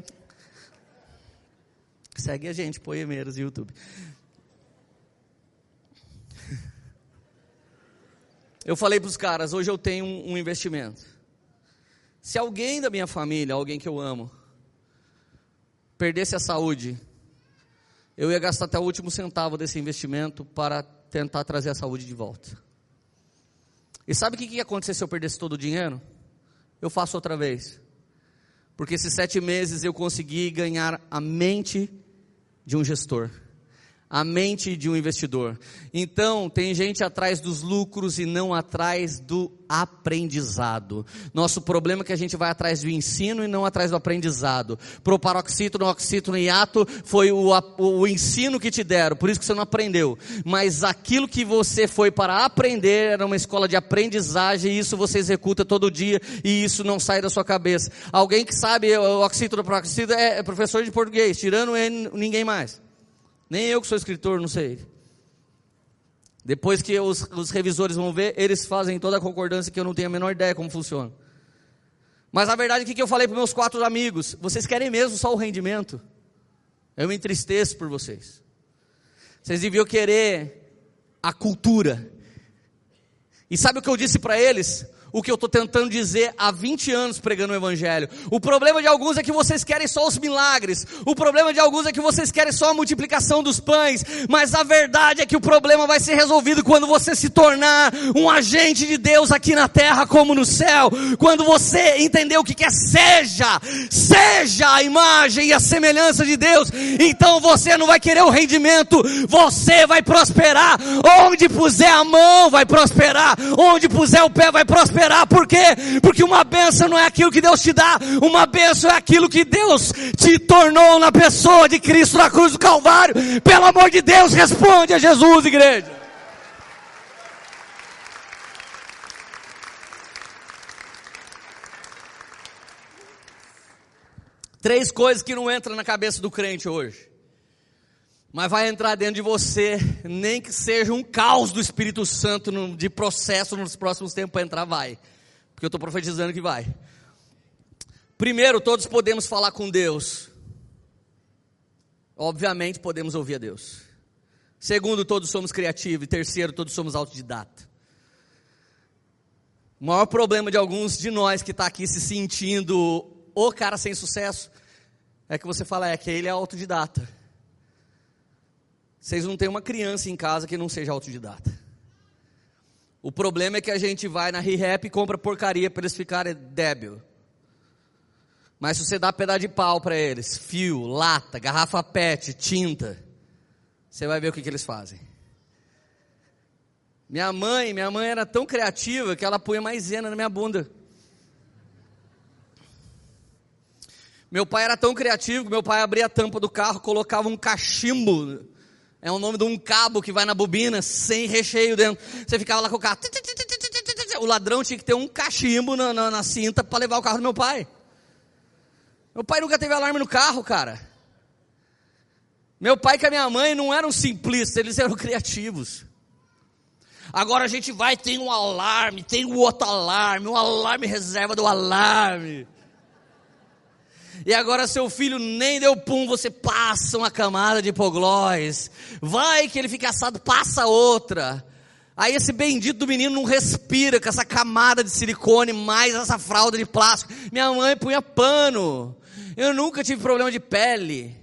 Segue a gente, Poemeiros, YouTube. Eu falei para os caras, hoje eu tenho um investimento. Se alguém da minha família, alguém que eu amo, perdesse a saúde, eu ia gastar até o último centavo desse investimento para tentar trazer a saúde de volta. E sabe o que ia acontecer se eu perdesse todo o dinheiro? Eu faço outra vez. Porque esses sete meses eu consegui ganhar a mente de um gestor, a mente de um investidor. Então, tem gente atrás dos lucros e não atrás do aprendizado. Nosso problema é que a gente vai atrás do ensino e não atrás do aprendizado. Proparoxítono, oxítono e ato foi o, o ensino que te deram, por isso que você não aprendeu. Mas aquilo que você foi para aprender era uma escola de aprendizagem e isso você executa todo dia e isso não sai da sua cabeça. Alguém que sabe o oxítono, proparoxítono é professor de português, tirando ele, ninguém mais. Nem eu que sou escritor, não sei. Depois que os, os, revisores vão ver, eles fazem toda a concordância que eu não tenho a menor ideia como funciona. Mas a verdade é que eu falei para meus quatro amigos: vocês querem mesmo só o rendimento? Eu me entristeço por vocês. Vocês deviam querer a cultura. E sabe o que eu disse para eles? O que eu estou tentando dizer há 20 anos pregando o Evangelho. O problema de alguns é que vocês querem só os milagres. O problema de alguns é que vocês querem só a multiplicação dos pães. Mas a verdade é que o problema vai ser resolvido quando você se tornar um agente de Deus aqui na terra como no céu. Quando você entender o que quer seja, seja a imagem e a semelhança de Deus. Então você não vai querer o rendimento, você vai prosperar. Onde puser a mão vai prosperar. Onde puser o pé vai prosperar prosperar. Por quê? Porque uma benção não é aquilo que Deus te dá, uma benção é aquilo que Deus te tornou na pessoa de Cristo na cruz do Calvário. Pelo amor de Deus, responde a Jesus, igreja. Três coisas que não entram na cabeça do crente hoje. Mas vai entrar dentro de você, nem que seja um caos do Espírito Santo no, de processo nos próximos tempos para entrar, vai. Porque eu estou profetizando que vai. Primeiro, todos podemos falar com Deus. Obviamente podemos ouvir a Deus. Segundo, todos somos criativos. E terceiro, todos somos autodidata. O maior problema de alguns de nós que está aqui se sentindo o cara sem sucesso é que você fala é que ele é autodidata. Vocês não têm uma criança em casa que não seja autodidata. O problema é que a gente vai na ReHap e compra porcaria para eles ficarem débil. Mas se você dá pedaço de pau para eles, fio, lata, garrafa PET, tinta, você vai ver o que, que eles fazem. Minha mãe, minha mãe era tão criativa que ela punha maisena na minha bunda. Meu pai era tão criativo que meu pai abria a tampa do carro, colocava um cachimbo é o nome de um cabo que vai na bobina sem recheio dentro. Você ficava lá com o carro. O ladrão tinha que ter um cachimbo na, na, na cinta para levar o carro do meu pai. Meu pai nunca teve alarme no carro, cara. Meu pai e a minha mãe não eram simplistas, eles eram criativos. Agora a gente vai, tem um alarme, tem o outro alarme, um alarme reserva do alarme e agora seu filho nem deu pum, você passa uma camada de hipoglós, vai que ele fica assado, passa outra. Aí esse bendito do menino não respira com essa camada de silicone, mais essa fralda de plástico. Minha mãe punha pano. Eu nunca tive problema de pele.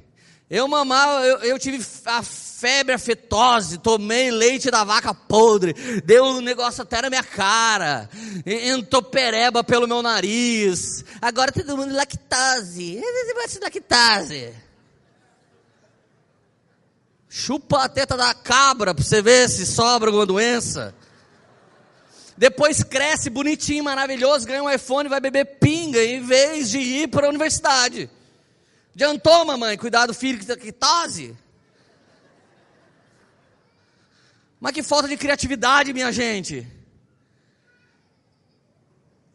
Eu mamava, eu, eu, tive a febre afetose, tomei leite da vaca podre, deu um negócio até na minha cara, entrou pereba pelo meu nariz. Agora todo mundo lactose. lactose. Chupa a teta da cabra para você ver se sobra alguma doença. Depois cresce bonitinho, maravilhoso, ganha um iPhone, vai beber pinga em vez de ir para a universidade. Adiantou, mamãe, cuidar do filho que tose? Mas que falta de criatividade, minha gente.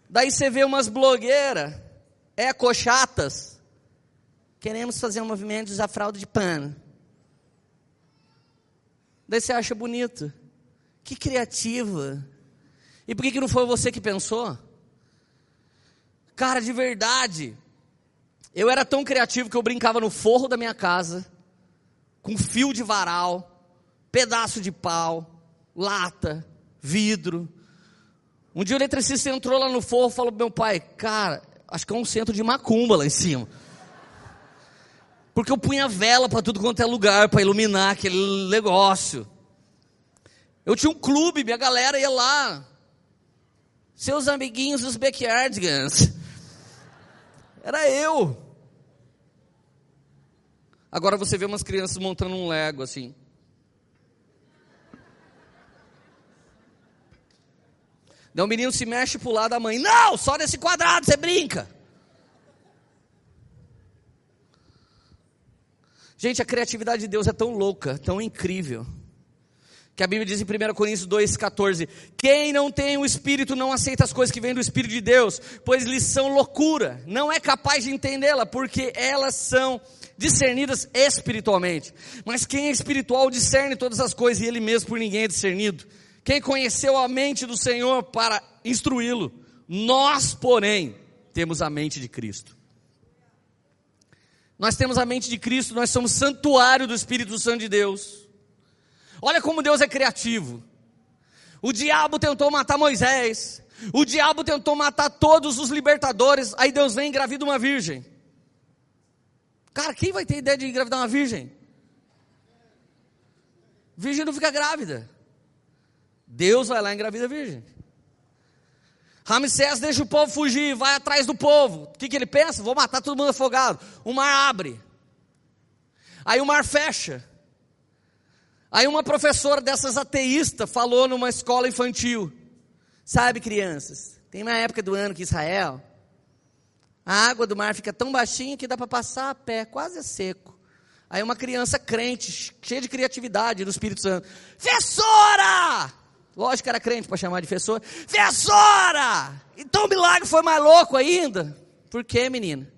Daí você vê umas blogueiras, ecochatas, queremos fazer um movimento de usar fralda de pano. Daí você acha bonito. Que criativa. E por que, que não foi você que pensou? Cara, de verdade, eu era tão criativo que eu brincava no forro da minha casa, com fio de varal, pedaço de pau, lata, vidro. Um dia o eletricista entrou lá no forro e falou pro meu pai, cara, acho que é um centro de macumba lá em cima. Porque eu punha vela para tudo quanto é lugar, para iluminar aquele negócio. Eu tinha um clube, minha galera ia lá. Seus amiguinhos, os backyardigans. Era eu. Agora você vê umas crianças montando um Lego assim. Daí o um menino se mexe para o lado da mãe. Não, só nesse quadrado você brinca. Gente, a criatividade de Deus é tão louca, tão incrível. Que a Bíblia diz em 1 Coríntios 2,14: Quem não tem o Espírito não aceita as coisas que vêm do Espírito de Deus, pois lhes são loucura, não é capaz de entendê-la, porque elas são discernidas espiritualmente. Mas quem é espiritual discerne todas as coisas, e ele mesmo por ninguém é discernido. Quem conheceu a mente do Senhor para instruí-lo? Nós, porém, temos a mente de Cristo. Nós temos a mente de Cristo, nós somos santuário do Espírito Santo de Deus. Olha como Deus é criativo. O diabo tentou matar Moisés, o diabo tentou matar todos os libertadores, aí Deus vem e engravida uma virgem. Cara, quem vai ter ideia de engravidar uma virgem? Virgem não fica grávida. Deus vai lá e engravida a virgem. Ramsés deixa o povo fugir, vai atrás do povo. O que, que ele pensa? Vou matar todo mundo afogado. O mar abre. Aí o mar fecha. Aí uma professora dessas ateístas falou numa escola infantil. Sabe, crianças, tem uma época do ano que Israel, a água do mar fica tão baixinha que dá para passar a pé, quase seco. Aí uma criança crente, cheia de criatividade no Espírito Santo. Professora! Lógico que era crente para chamar de professor. Professora! Então o milagre foi mais louco ainda. Por quê, menina?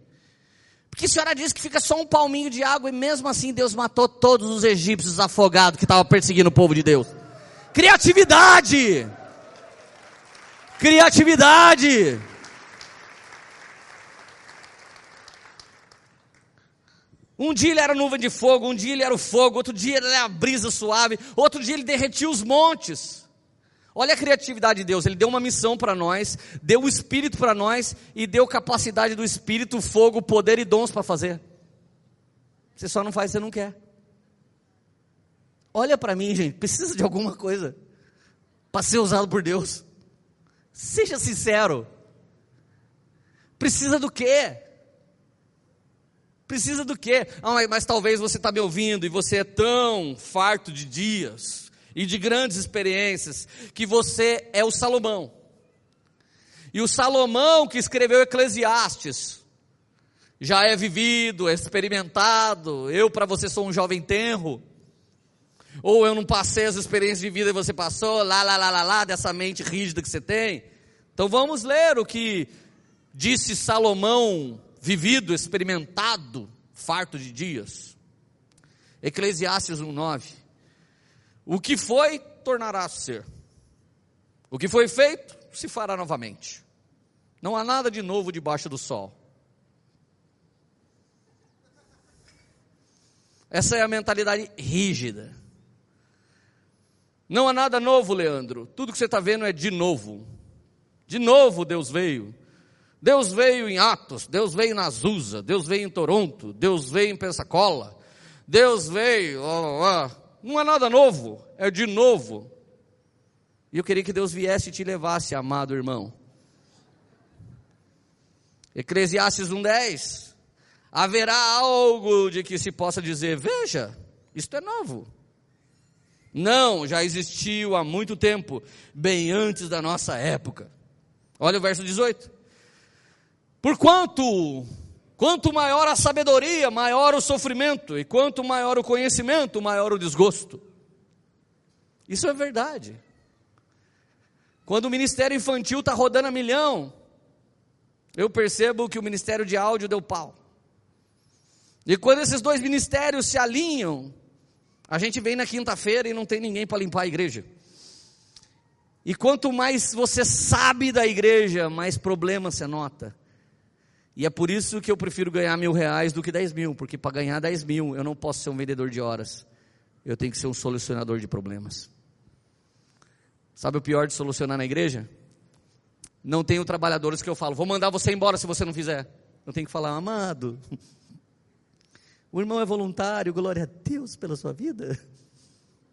Porque a senhora disse que fica só um palminho de água e mesmo assim Deus matou todos os egípcios afogados que estavam perseguindo o povo de Deus. Criatividade! Criatividade! Um dia ele era nuvem de fogo, um dia ele era o fogo, outro dia ele era a brisa suave, outro dia ele derretia os montes. Olha a criatividade de Deus, Ele deu uma missão para nós, deu o Espírito para nós e deu capacidade do Espírito, fogo, poder e dons para fazer. Você só não faz, você não quer. Olha para mim, gente, precisa de alguma coisa para ser usado por Deus. Seja sincero. Precisa do quê? Precisa do quê? Ah, mas, talvez você está me ouvindo e você é tão farto de dias e de grandes experiências, que você é o Salomão. E o Salomão que escreveu Eclesiastes, já é vivido, é experimentado. Eu para você sou um jovem tenro. Ou eu não passei as experiências de vida e você passou, lá, lá, lá, lá, lá, dessa mente rígida que você tem. Então vamos ler o que disse Salomão, vivido, experimentado, farto de dias. Eclesiastes 1,9. O que foi, tornará a ser. O que foi feito, se fará novamente. Não há nada de novo debaixo do sol. Essa é a mentalidade rígida. Não há nada novo, Leandro. Tudo que você está vendo é de novo. De novo Deus veio. Deus veio em Atos, Deus veio na Azusa, Deus veio em Toronto, Deus veio em Pensacola, Deus veio. Oh, oh, não é nada novo, é de novo. E eu queria que Deus viesse e te levasse, amado irmão. Eclesiastes 1:10. Haverá algo de que se possa dizer: "Veja, isto é novo". Não, já existiu há muito tempo, bem antes da nossa época. Olha o verso 18. Porquanto Quanto maior a sabedoria, maior o sofrimento, e quanto maior o conhecimento, maior o desgosto. Isso é verdade. Quando o ministério infantil está rodando a milhão, eu percebo que o ministério de áudio deu pau. E quando esses dois ministérios se alinham, a gente vem na quinta-feira e não tem ninguém para limpar a igreja. E quanto mais você sabe da igreja, mais problemas você nota. E é por isso que eu prefiro ganhar mil reais do que dez mil, porque para ganhar dez mil eu não posso ser um vendedor de horas, eu tenho que ser um solucionador de problemas. Sabe o pior de solucionar na igreja? Não tenho trabalhadores que eu falo, vou mandar você embora se você não fizer. Eu tenho que falar, amado, o irmão é voluntário, glória a Deus pela sua vida.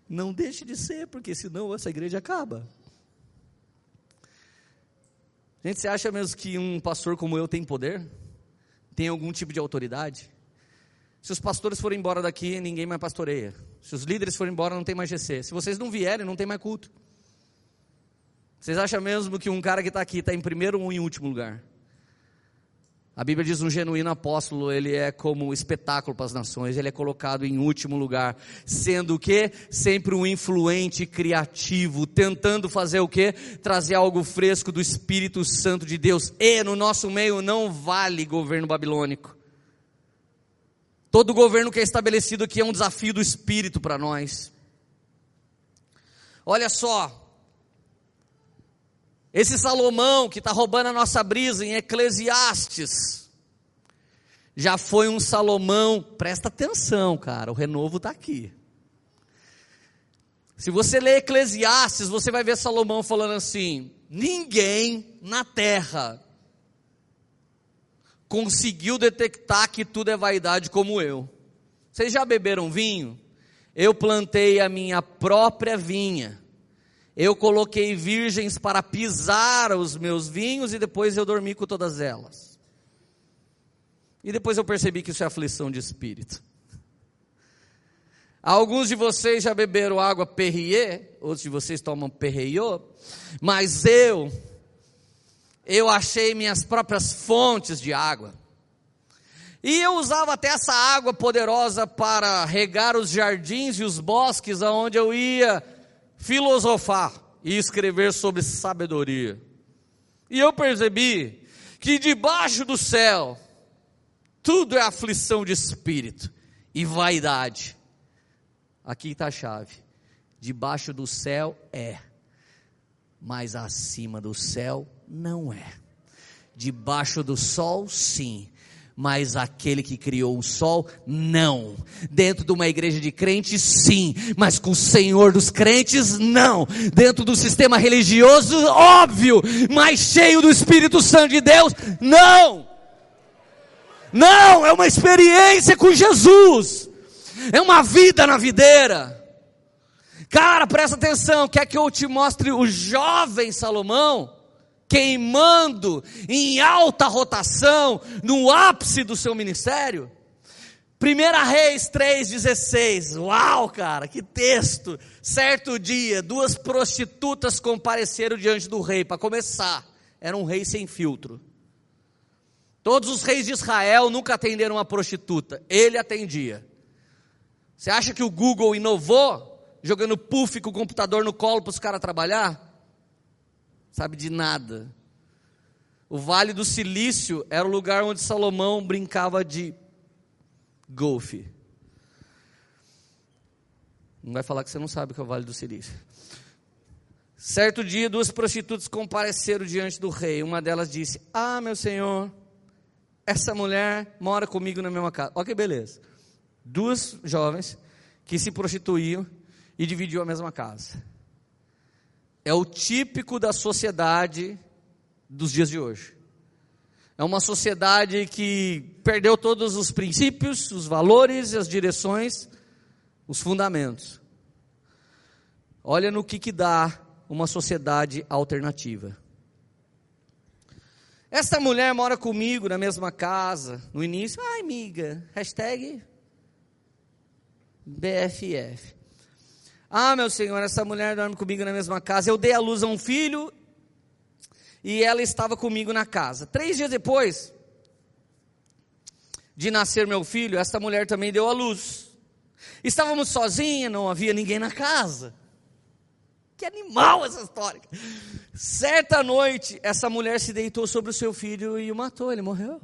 Não deixe de ser, porque senão essa igreja acaba. Gente, você acha mesmo que um pastor como eu tem poder? Tem algum tipo de autoridade? Se os pastores forem embora daqui, ninguém mais pastoreia. Se os líderes forem embora, não tem mais GC. Se vocês não vierem, não tem mais culto. Vocês acham mesmo que um cara que está aqui está em primeiro ou em último lugar? A Bíblia diz um genuíno apóstolo, ele é como espetáculo para as nações, ele é colocado em último lugar, sendo o que? Sempre um influente criativo, tentando fazer o que? Trazer algo fresco do Espírito Santo de Deus. E no nosso meio não vale governo babilônico. Todo governo que é estabelecido aqui é um desafio do Espírito para nós. Olha só, esse Salomão que está roubando a nossa brisa em Eclesiastes, já foi um Salomão, presta atenção, cara, o renovo está aqui. Se você ler Eclesiastes, você vai ver Salomão falando assim: ninguém na terra conseguiu detectar que tudo é vaidade como eu. Vocês já beberam vinho? Eu plantei a minha própria vinha eu coloquei virgens para pisar os meus vinhos e depois eu dormi com todas elas. E depois eu percebi que isso é aflição de espírito. Alguns de vocês já beberam água Perrier, outros de vocês tomam Perriot, mas eu, eu achei minhas próprias fontes de água. E eu usava até essa água poderosa para regar os jardins e os bosques aonde eu ia filosofar e escrever sobre sabedoria. E eu percebi que debaixo do céu tudo é aflição de espírito e vaidade. Aqui está a chave. Debaixo do céu é, mas acima do céu não é. Debaixo do sol, sim, mas aquele que criou o sol, não. Dentro de uma igreja de crentes, sim, mas com o Senhor dos crentes, não. Dentro do sistema religioso, óbvio, mas cheio do Espírito Santo de Deus, não. Não, é uma experiência com Jesus, é uma vida na videira. Cara, presta atenção, quer que eu te mostre o jovem Salomão? Queimando em alta rotação, no ápice do seu ministério? 1 Reis 3,16, uau, cara, que texto! Certo dia, duas prostitutas compareceram diante do rei, para começar, era um rei sem filtro. Todos os reis de Israel nunca atenderam uma prostituta, ele atendia. Você acha que o Google inovou, jogando puff com o computador no colo para os caras trabalhar? Sabe de nada. O Vale do Silício era o lugar onde Salomão brincava de golfe. Não vai falar que você não sabe o que é o Vale do Silício. Certo dia, duas prostitutas compareceram diante do rei. Uma delas disse: Ah, meu senhor, essa mulher mora comigo na mesma casa. Olha que beleza. Duas jovens que se prostituíam e dividiam a mesma casa é o típico da sociedade dos dias de hoje. É uma sociedade que perdeu todos os princípios, os valores, as direções, os fundamentos. Olha no que, que dá uma sociedade alternativa. Esta mulher mora comigo na mesma casa. No início, ai, amiga, hashtag BFF. Ah, meu Senhor, essa mulher dorme comigo na mesma casa. Eu dei a luz a um filho e ela estava comigo na casa. Três dias depois de nascer meu filho, essa mulher também deu a luz. Estávamos sozinhos, não havia ninguém na casa. Que animal essa história. Certa noite, essa mulher se deitou sobre o seu filho e o matou, ele morreu.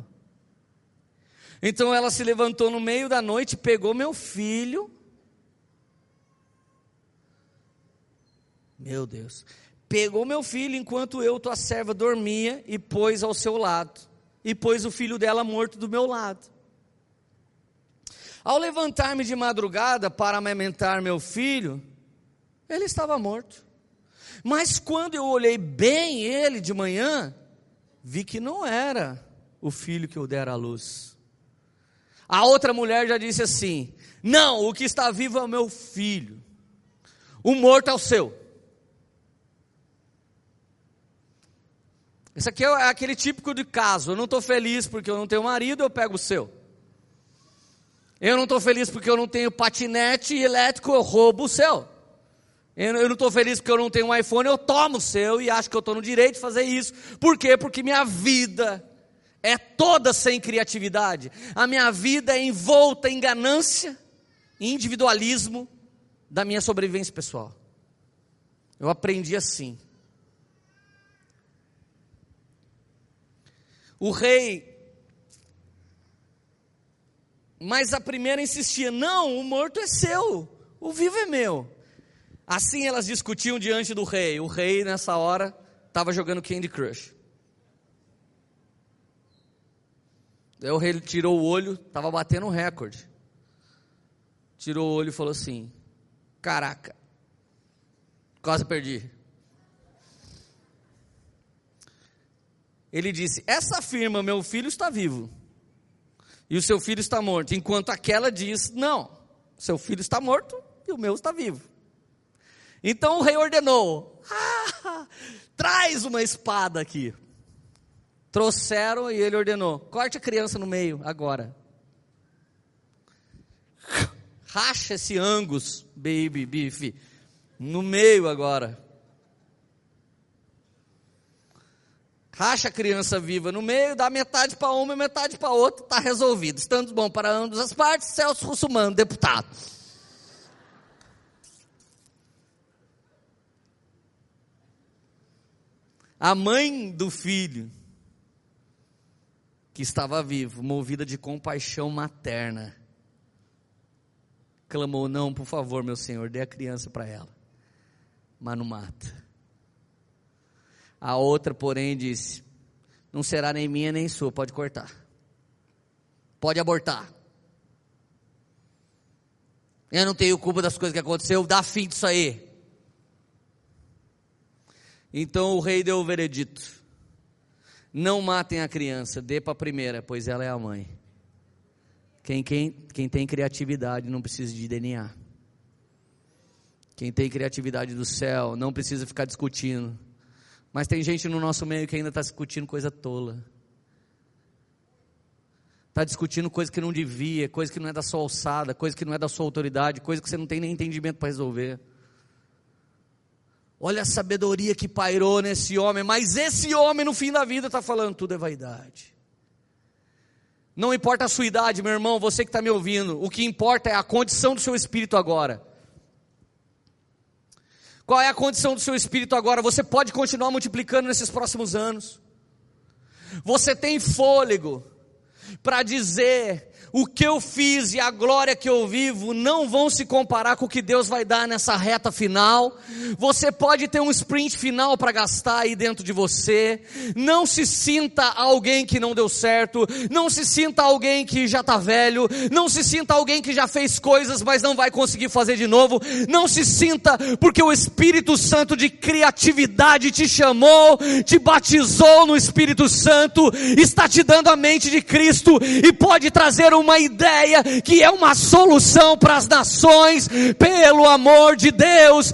Então ela se levantou no meio da noite, pegou meu filho Meu Deus. Pegou meu filho enquanto eu, tua serva, dormia e pôs ao seu lado. E pôs o filho dela morto do meu lado. Ao levantar-me de madrugada para amamentar meu filho, ele estava morto. Mas quando eu olhei bem ele de manhã, vi que não era o filho que eu dera à luz. A outra mulher já disse assim: Não, o que está vivo é o meu filho, o morto é o seu. Isso aqui é aquele típico de caso. Eu não estou feliz porque eu não tenho marido, eu pego o seu. Eu não estou feliz porque eu não tenho patinete elétrico, eu roubo o seu. Eu não estou feliz porque eu não tenho um iPhone, eu tomo o seu e acho que eu estou no direito de fazer isso. Por quê? Porque minha vida é toda sem criatividade. A minha vida é envolta em ganância, individualismo da minha sobrevivência pessoal. Eu aprendi assim. O rei. Mas a primeira insistia: não, o morto é seu, o vivo é meu. Assim elas discutiam diante do rei. O rei, nessa hora, estava jogando Candy Crush. Daí o rei tirou o olho, estava batendo um recorde. Tirou o olho e falou assim: Caraca, quase perdi. Ele disse: Essa afirma, meu filho está vivo, e o seu filho está morto, enquanto aquela diz: Não, seu filho está morto e o meu está vivo. Então o rei ordenou: ah, traz uma espada aqui. Trouxeram e ele ordenou: corte a criança no meio agora. Racha esse angus, baby beef, no meio agora. Racha a criança viva no meio, dá metade para uma e metade para outra, está resolvido. Estando bom para ambas as partes, Celso Russumano, deputado. A mãe do filho, que estava vivo, movida de compaixão materna, clamou: Não, por favor, meu senhor, dê a criança para ela. Mas não mata. A outra, porém, disse: Não será nem minha nem sua, pode cortar. Pode abortar. Eu não tenho culpa das coisas que aconteceu, dá fim disso aí. Então o rei deu o veredito: Não matem a criança, dê para a primeira, pois ela é a mãe. Quem, quem, quem tem criatividade não precisa de DNA. Quem tem criatividade do céu não precisa ficar discutindo. Mas tem gente no nosso meio que ainda está discutindo coisa tola. Está discutindo coisa que não devia, coisa que não é da sua alçada, coisa que não é da sua autoridade, coisa que você não tem nem entendimento para resolver. Olha a sabedoria que pairou nesse homem, mas esse homem no fim da vida está falando: tudo é vaidade. Não importa a sua idade, meu irmão, você que está me ouvindo, o que importa é a condição do seu espírito agora. Qual é a condição do seu espírito agora? Você pode continuar multiplicando nesses próximos anos. Você tem fôlego para dizer o que eu fiz e a glória que eu vivo não vão se comparar com o que Deus vai dar nessa reta final. Você pode ter um sprint final para gastar aí dentro de você. Não se sinta alguém que não deu certo. Não se sinta alguém que já está velho. Não se sinta alguém que já fez coisas, mas não vai conseguir fazer de novo. Não se sinta porque o Espírito Santo de criatividade te chamou, te batizou no Espírito Santo, está te dando a mente de Cristo e pode trazer um uma ideia que é uma solução para as nações, pelo amor de Deus,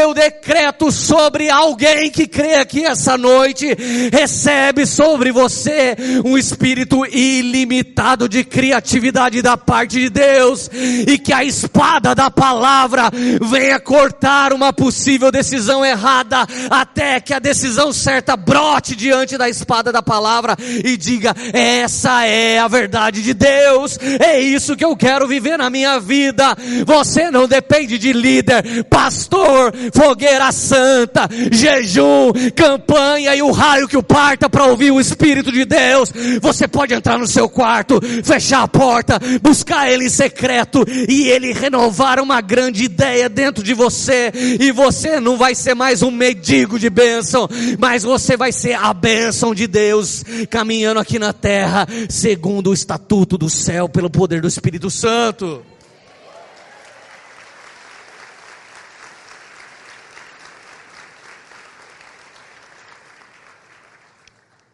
eu decreto sobre alguém que crê aqui essa noite, recebe sobre você um espírito ilimitado de criatividade da parte de Deus, e que a espada da palavra venha cortar uma possível decisão errada, até que a decisão certa brote diante da espada da palavra e diga: essa é a verdade de Deus. Deus, é isso que eu quero viver na minha vida. Você não depende de líder, pastor, fogueira santa, jejum, campanha e o raio que o parta para ouvir o Espírito de Deus. Você pode entrar no seu quarto, fechar a porta, buscar Ele em secreto e Ele renovar uma grande ideia dentro de você. E você não vai ser mais um mendigo de bênção, mas você vai ser a bênção de Deus caminhando aqui na terra, segundo o estatuto do céu céu pelo poder do Espírito Santo.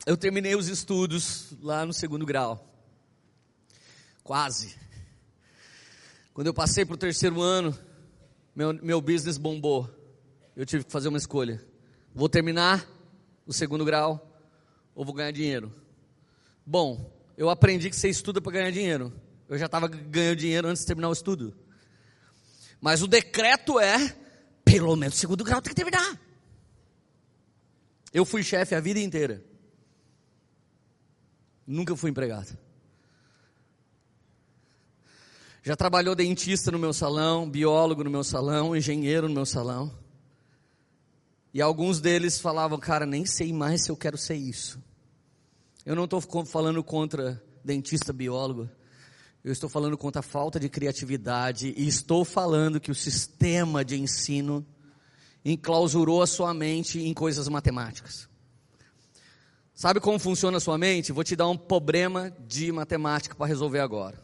Eu terminei os estudos lá no segundo grau. Quase. Quando eu passei para o terceiro ano, meu, meu business bombou. Eu tive que fazer uma escolha. Vou terminar o segundo grau ou vou ganhar dinheiro? Bom, eu aprendi que você estuda para ganhar dinheiro. Eu já estava ganhando dinheiro antes de terminar o estudo. Mas o decreto é Pelo menos segundo grau tem que terminar. Eu fui chefe a vida inteira. Nunca fui empregado. Já trabalhou dentista no meu salão, biólogo no meu salão, engenheiro no meu salão. E alguns deles falavam, cara, nem sei mais se eu quero ser isso. Eu não estou falando contra dentista, biólogo. Eu estou falando contra a falta de criatividade e estou falando que o sistema de ensino enclausurou a sua mente em coisas matemáticas. Sabe como funciona a sua mente? Vou te dar um problema de matemática para resolver agora.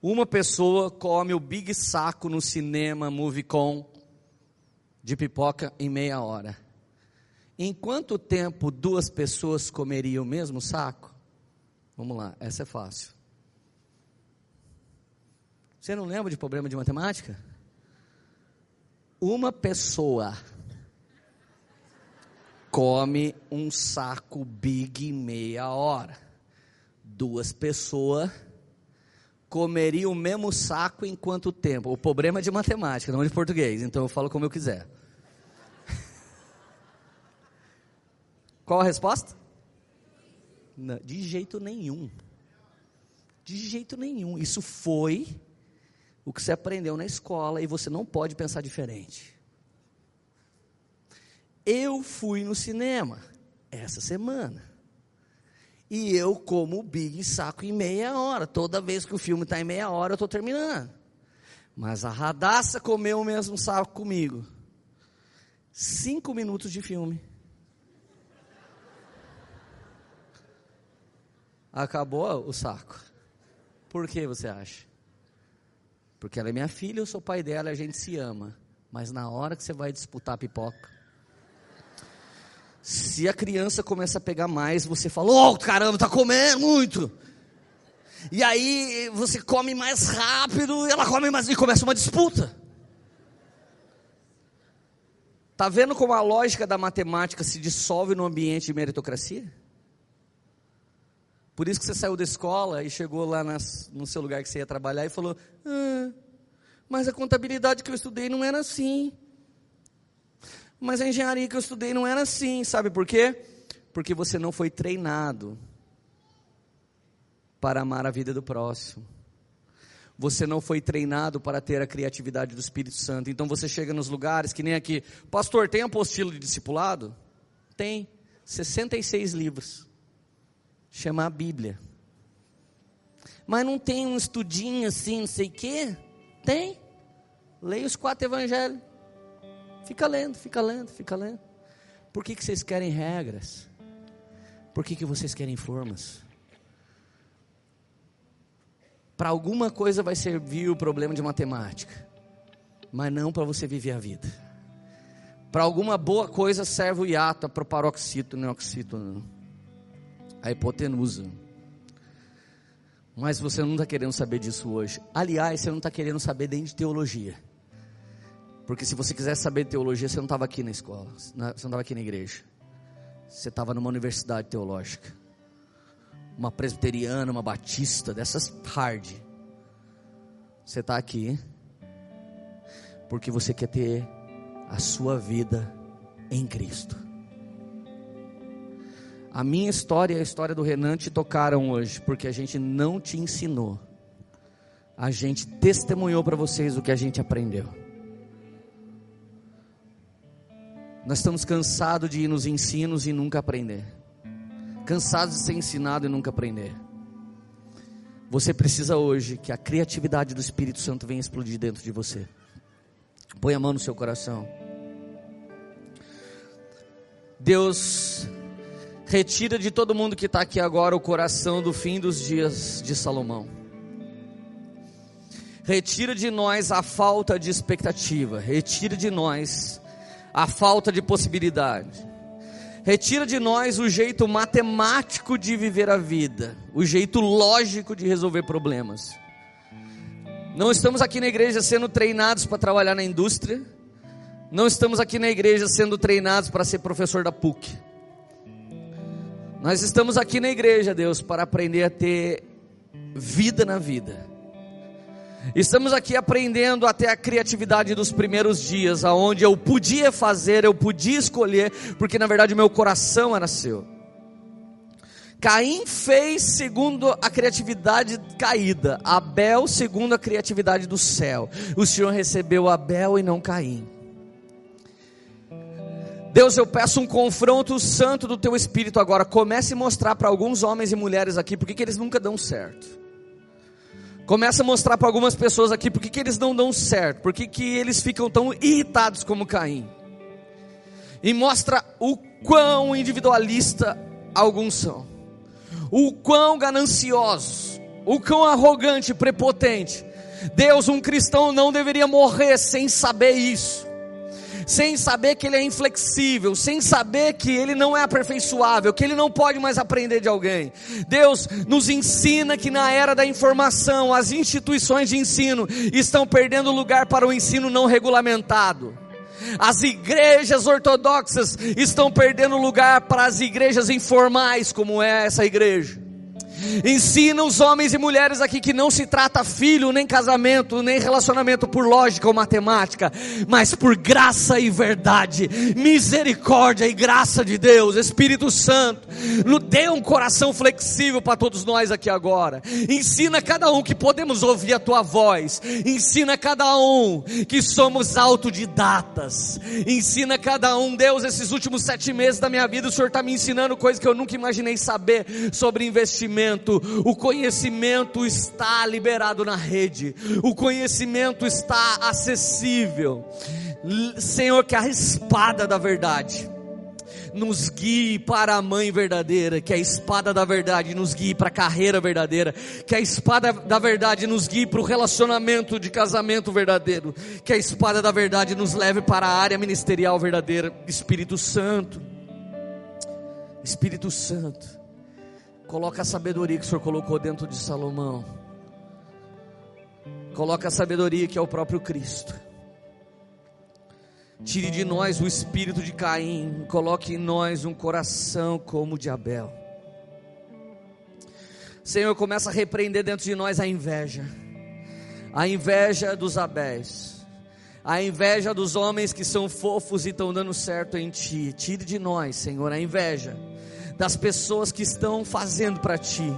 Uma pessoa come o big saco no cinema Movicon de pipoca em meia hora. Em quanto tempo duas pessoas comeriam o mesmo saco? Vamos lá, essa é fácil. Você não lembra de problema de matemática? Uma pessoa come um saco big meia hora. Duas pessoas comeria o mesmo saco em quanto tempo? O problema é de matemática, não é de português, então eu falo como eu quiser. Qual a resposta? Não, de jeito nenhum. De jeito nenhum. Isso foi o que você aprendeu na escola e você não pode pensar diferente. Eu fui no cinema essa semana. E eu como o Big Saco em meia hora. Toda vez que o filme está em meia hora, eu estou terminando. Mas a Radassa comeu o mesmo saco comigo. Cinco minutos de filme. Acabou o saco. Por que você acha? Porque ela é minha filha, eu sou pai dela, a gente se ama. Mas na hora que você vai disputar a pipoca, se a criança começa a pegar mais, você fala: "Oh, caramba, tá comendo muito". E aí você come mais rápido, ela come mais e começa uma disputa. Tá vendo como a lógica da matemática se dissolve no ambiente de meritocracia? Por isso que você saiu da escola e chegou lá nas, no seu lugar que você ia trabalhar e falou: ah, mas a contabilidade que eu estudei não era assim. Mas a engenharia que eu estudei não era assim, sabe por quê? Porque você não foi treinado para amar a vida do próximo. Você não foi treinado para ter a criatividade do Espírito Santo. Então você chega nos lugares que nem aqui. Pastor, tem apostilo de discipulado? Tem. 66 livros. Chama a Bíblia. Mas não tem um estudinho assim, não sei o quê? Tem. Leia os quatro evangelhos. Fica lendo, fica lendo, fica lendo. Por que, que vocês querem regras? Por que, que vocês querem formas? Para alguma coisa vai servir o problema de matemática, mas não para você viver a vida. Para alguma boa coisa serve o hiato, para o paroxítono, neoxítono, a hipotenusa. Mas você não está querendo saber disso hoje. Aliás, você não está querendo saber nem de teologia. Porque se você quisesse saber de teologia, você não estava aqui na escola, você não estava aqui na igreja. Você estava numa universidade teológica. Uma presbiteriana, uma batista, dessas hard. Você está aqui porque você quer ter a sua vida em Cristo. A minha história e a história do Renan te tocaram hoje, porque a gente não te ensinou. A gente testemunhou para vocês o que a gente aprendeu. Nós estamos cansados de ir nos ensinos e nunca aprender. Cansados de ser ensinado e nunca aprender. Você precisa hoje que a criatividade do Espírito Santo venha explodir dentro de você. Põe a mão no seu coração. Deus, retira de todo mundo que está aqui agora o coração do fim dos dias de Salomão. Retira de nós a falta de expectativa. Retira de nós a falta de possibilidade. Retira de nós o jeito matemático de viver a vida, o jeito lógico de resolver problemas. Não estamos aqui na igreja sendo treinados para trabalhar na indústria. Não estamos aqui na igreja sendo treinados para ser professor da PUC. Nós estamos aqui na igreja, Deus, para aprender a ter vida na vida. Estamos aqui aprendendo até a criatividade dos primeiros dias, aonde eu podia fazer, eu podia escolher, porque na verdade meu coração era seu. Caim fez segundo a criatividade caída, Abel segundo a criatividade do céu. O Senhor recebeu Abel e não Caim. Deus, eu peço um confronto santo do teu espírito agora. Comece a mostrar para alguns homens e mulheres aqui porque que eles nunca dão certo. Comece a mostrar para algumas pessoas aqui porque que eles não dão certo, porque que eles ficam tão irritados como Caim. E mostra o quão individualista alguns são o quão gananciosos, o quão arrogante, prepotente. Deus, um cristão não deveria morrer sem saber isso, sem saber que ele é inflexível, sem saber que ele não é aperfeiçoável, que ele não pode mais aprender de alguém. Deus nos ensina que na era da informação, as instituições de ensino estão perdendo lugar para o ensino não regulamentado. As igrejas ortodoxas estão perdendo lugar para as igrejas informais, como é essa igreja. Ensina os homens e mulheres aqui que não se trata filho, nem casamento, nem relacionamento por lógica ou matemática, mas por graça e verdade, misericórdia e graça de Deus, Espírito Santo. Dê um coração flexível para todos nós aqui agora. Ensina cada um que podemos ouvir a tua voz. Ensina cada um que somos autodidatas. Ensina cada um, Deus, esses últimos sete meses da minha vida, o Senhor está me ensinando coisas que eu nunca imaginei saber sobre investimento conhecimento, o conhecimento está liberado na rede, o conhecimento está acessível. Senhor, que a espada da verdade nos guie para a mãe verdadeira, que a espada da verdade nos guie para a carreira verdadeira, que a espada da verdade nos guie para o relacionamento de casamento verdadeiro, que a espada da verdade nos leve para a área ministerial verdadeira. Espírito Santo, Espírito Santo, Coloca a sabedoria que o Senhor colocou dentro de Salomão. Coloca a sabedoria que é o próprio Cristo. Tire de nós o espírito de Caim, coloque em nós um coração como o de Abel. Senhor, começa a repreender dentro de nós a inveja. A inveja dos Abéis. A inveja dos homens que são fofos e estão dando certo em ti. Tire de nós, Senhor, a inveja das pessoas que estão fazendo para ti.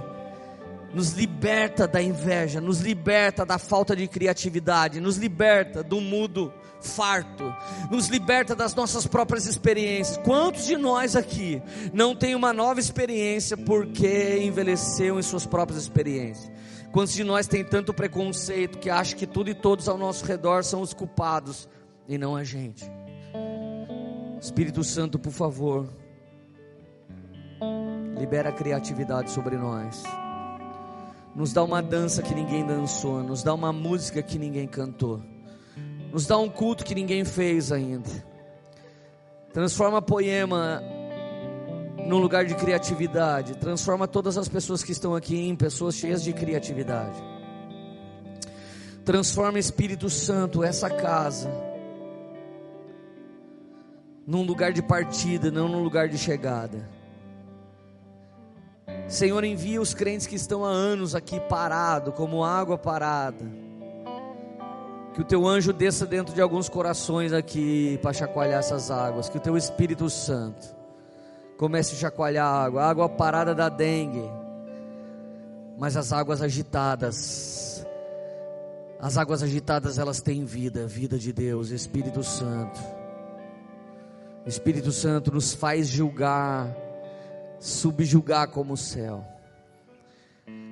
Nos liberta da inveja, nos liberta da falta de criatividade, nos liberta do mudo farto, nos liberta das nossas próprias experiências. Quantos de nós aqui não tem uma nova experiência porque envelheceu em suas próprias experiências? Quantos de nós tem tanto preconceito que acha que tudo e todos ao nosso redor são os culpados e não a gente? Espírito Santo, por favor, Libera criatividade sobre nós. Nos dá uma dança que ninguém dançou, nos dá uma música que ninguém cantou. Nos dá um culto que ninguém fez ainda. Transforma poema num lugar de criatividade. Transforma todas as pessoas que estão aqui em pessoas cheias de criatividade. Transforma Espírito Santo essa casa num lugar de partida, não num lugar de chegada. Senhor, envia os crentes que estão há anos aqui parado, como água parada. Que o teu anjo desça dentro de alguns corações aqui para chacoalhar essas águas. Que o teu Espírito Santo comece a chacoalhar a água. A água parada da dengue. Mas as águas agitadas. As águas agitadas elas têm vida, vida de Deus, Espírito Santo. Espírito Santo nos faz julgar subjugar como o céu.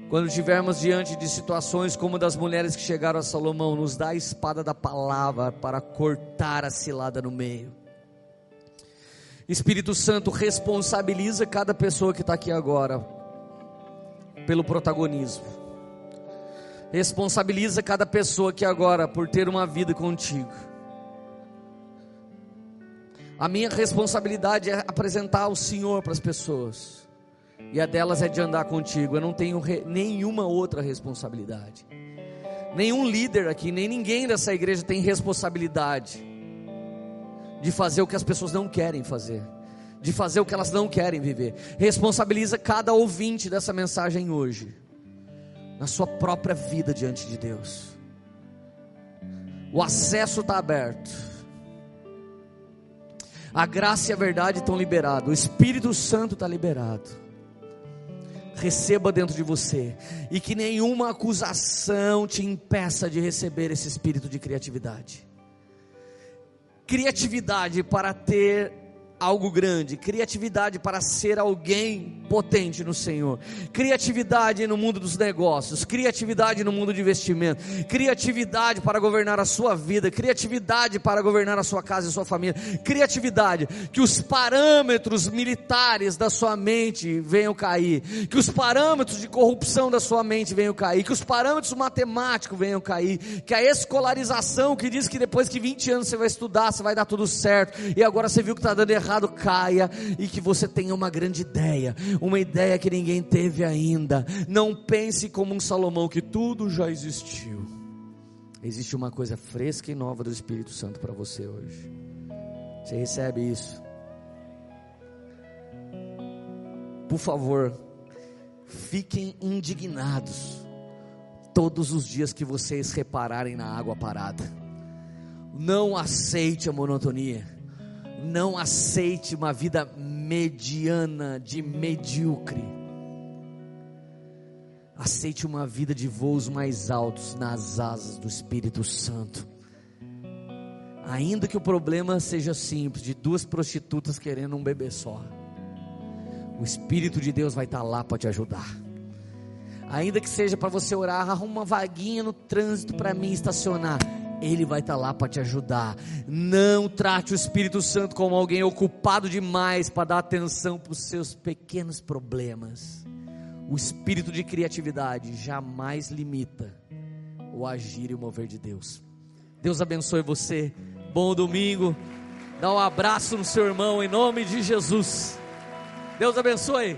Quando estivermos diante de situações como das mulheres que chegaram a Salomão, nos dá a espada da palavra para cortar a cilada no meio. Espírito Santo responsabiliza cada pessoa que está aqui agora pelo protagonismo. Responsabiliza cada pessoa aqui agora por ter uma vida contigo. A minha responsabilidade é apresentar o Senhor para as pessoas. E a delas é de andar contigo. Eu não tenho re, nenhuma outra responsabilidade. Nenhum líder aqui, nem ninguém dessa igreja tem responsabilidade de fazer o que as pessoas não querem fazer, de fazer o que elas não querem viver. Responsabiliza cada ouvinte dessa mensagem hoje, na sua própria vida diante de Deus. O acesso está aberto. A graça e a verdade estão liberados. O Espírito Santo está liberado. Receba dentro de você. E que nenhuma acusação te impeça de receber esse espírito de criatividade. Criatividade para ter algo grande, criatividade para ser alguém potente no Senhor, criatividade no mundo dos negócios, criatividade no mundo de investimento, criatividade para governar a sua vida, criatividade para governar a sua casa e a sua família, criatividade, que os parâmetros militares da sua mente venham cair, que os parâmetros de corrupção da sua mente venham cair, que os parâmetros matemáticos venham cair, que a escolarização que diz que depois que 20 anos você vai estudar, você vai dar tudo certo, e agora você viu que está dando errado errado caia e que você tenha uma grande ideia, uma ideia que ninguém teve ainda. Não pense como um Salomão que tudo já existiu. Existe uma coisa fresca e nova do Espírito Santo para você hoje. Você recebe isso? Por favor, fiquem indignados todos os dias que vocês repararem na água parada. Não aceite a monotonia. Não aceite uma vida mediana, de medíocre. Aceite uma vida de voos mais altos nas asas do Espírito Santo. Ainda que o problema seja simples, de duas prostitutas querendo um bebê só. O Espírito de Deus vai estar lá para te ajudar. Ainda que seja para você orar, arruma uma vaguinha no trânsito para mim estacionar ele vai estar tá lá para te ajudar. Não trate o Espírito Santo como alguém ocupado demais para dar atenção para os seus pequenos problemas. O espírito de criatividade jamais limita o agir e o mover de Deus. Deus abençoe você. Bom domingo. Dá um abraço no seu irmão em nome de Jesus. Deus abençoe.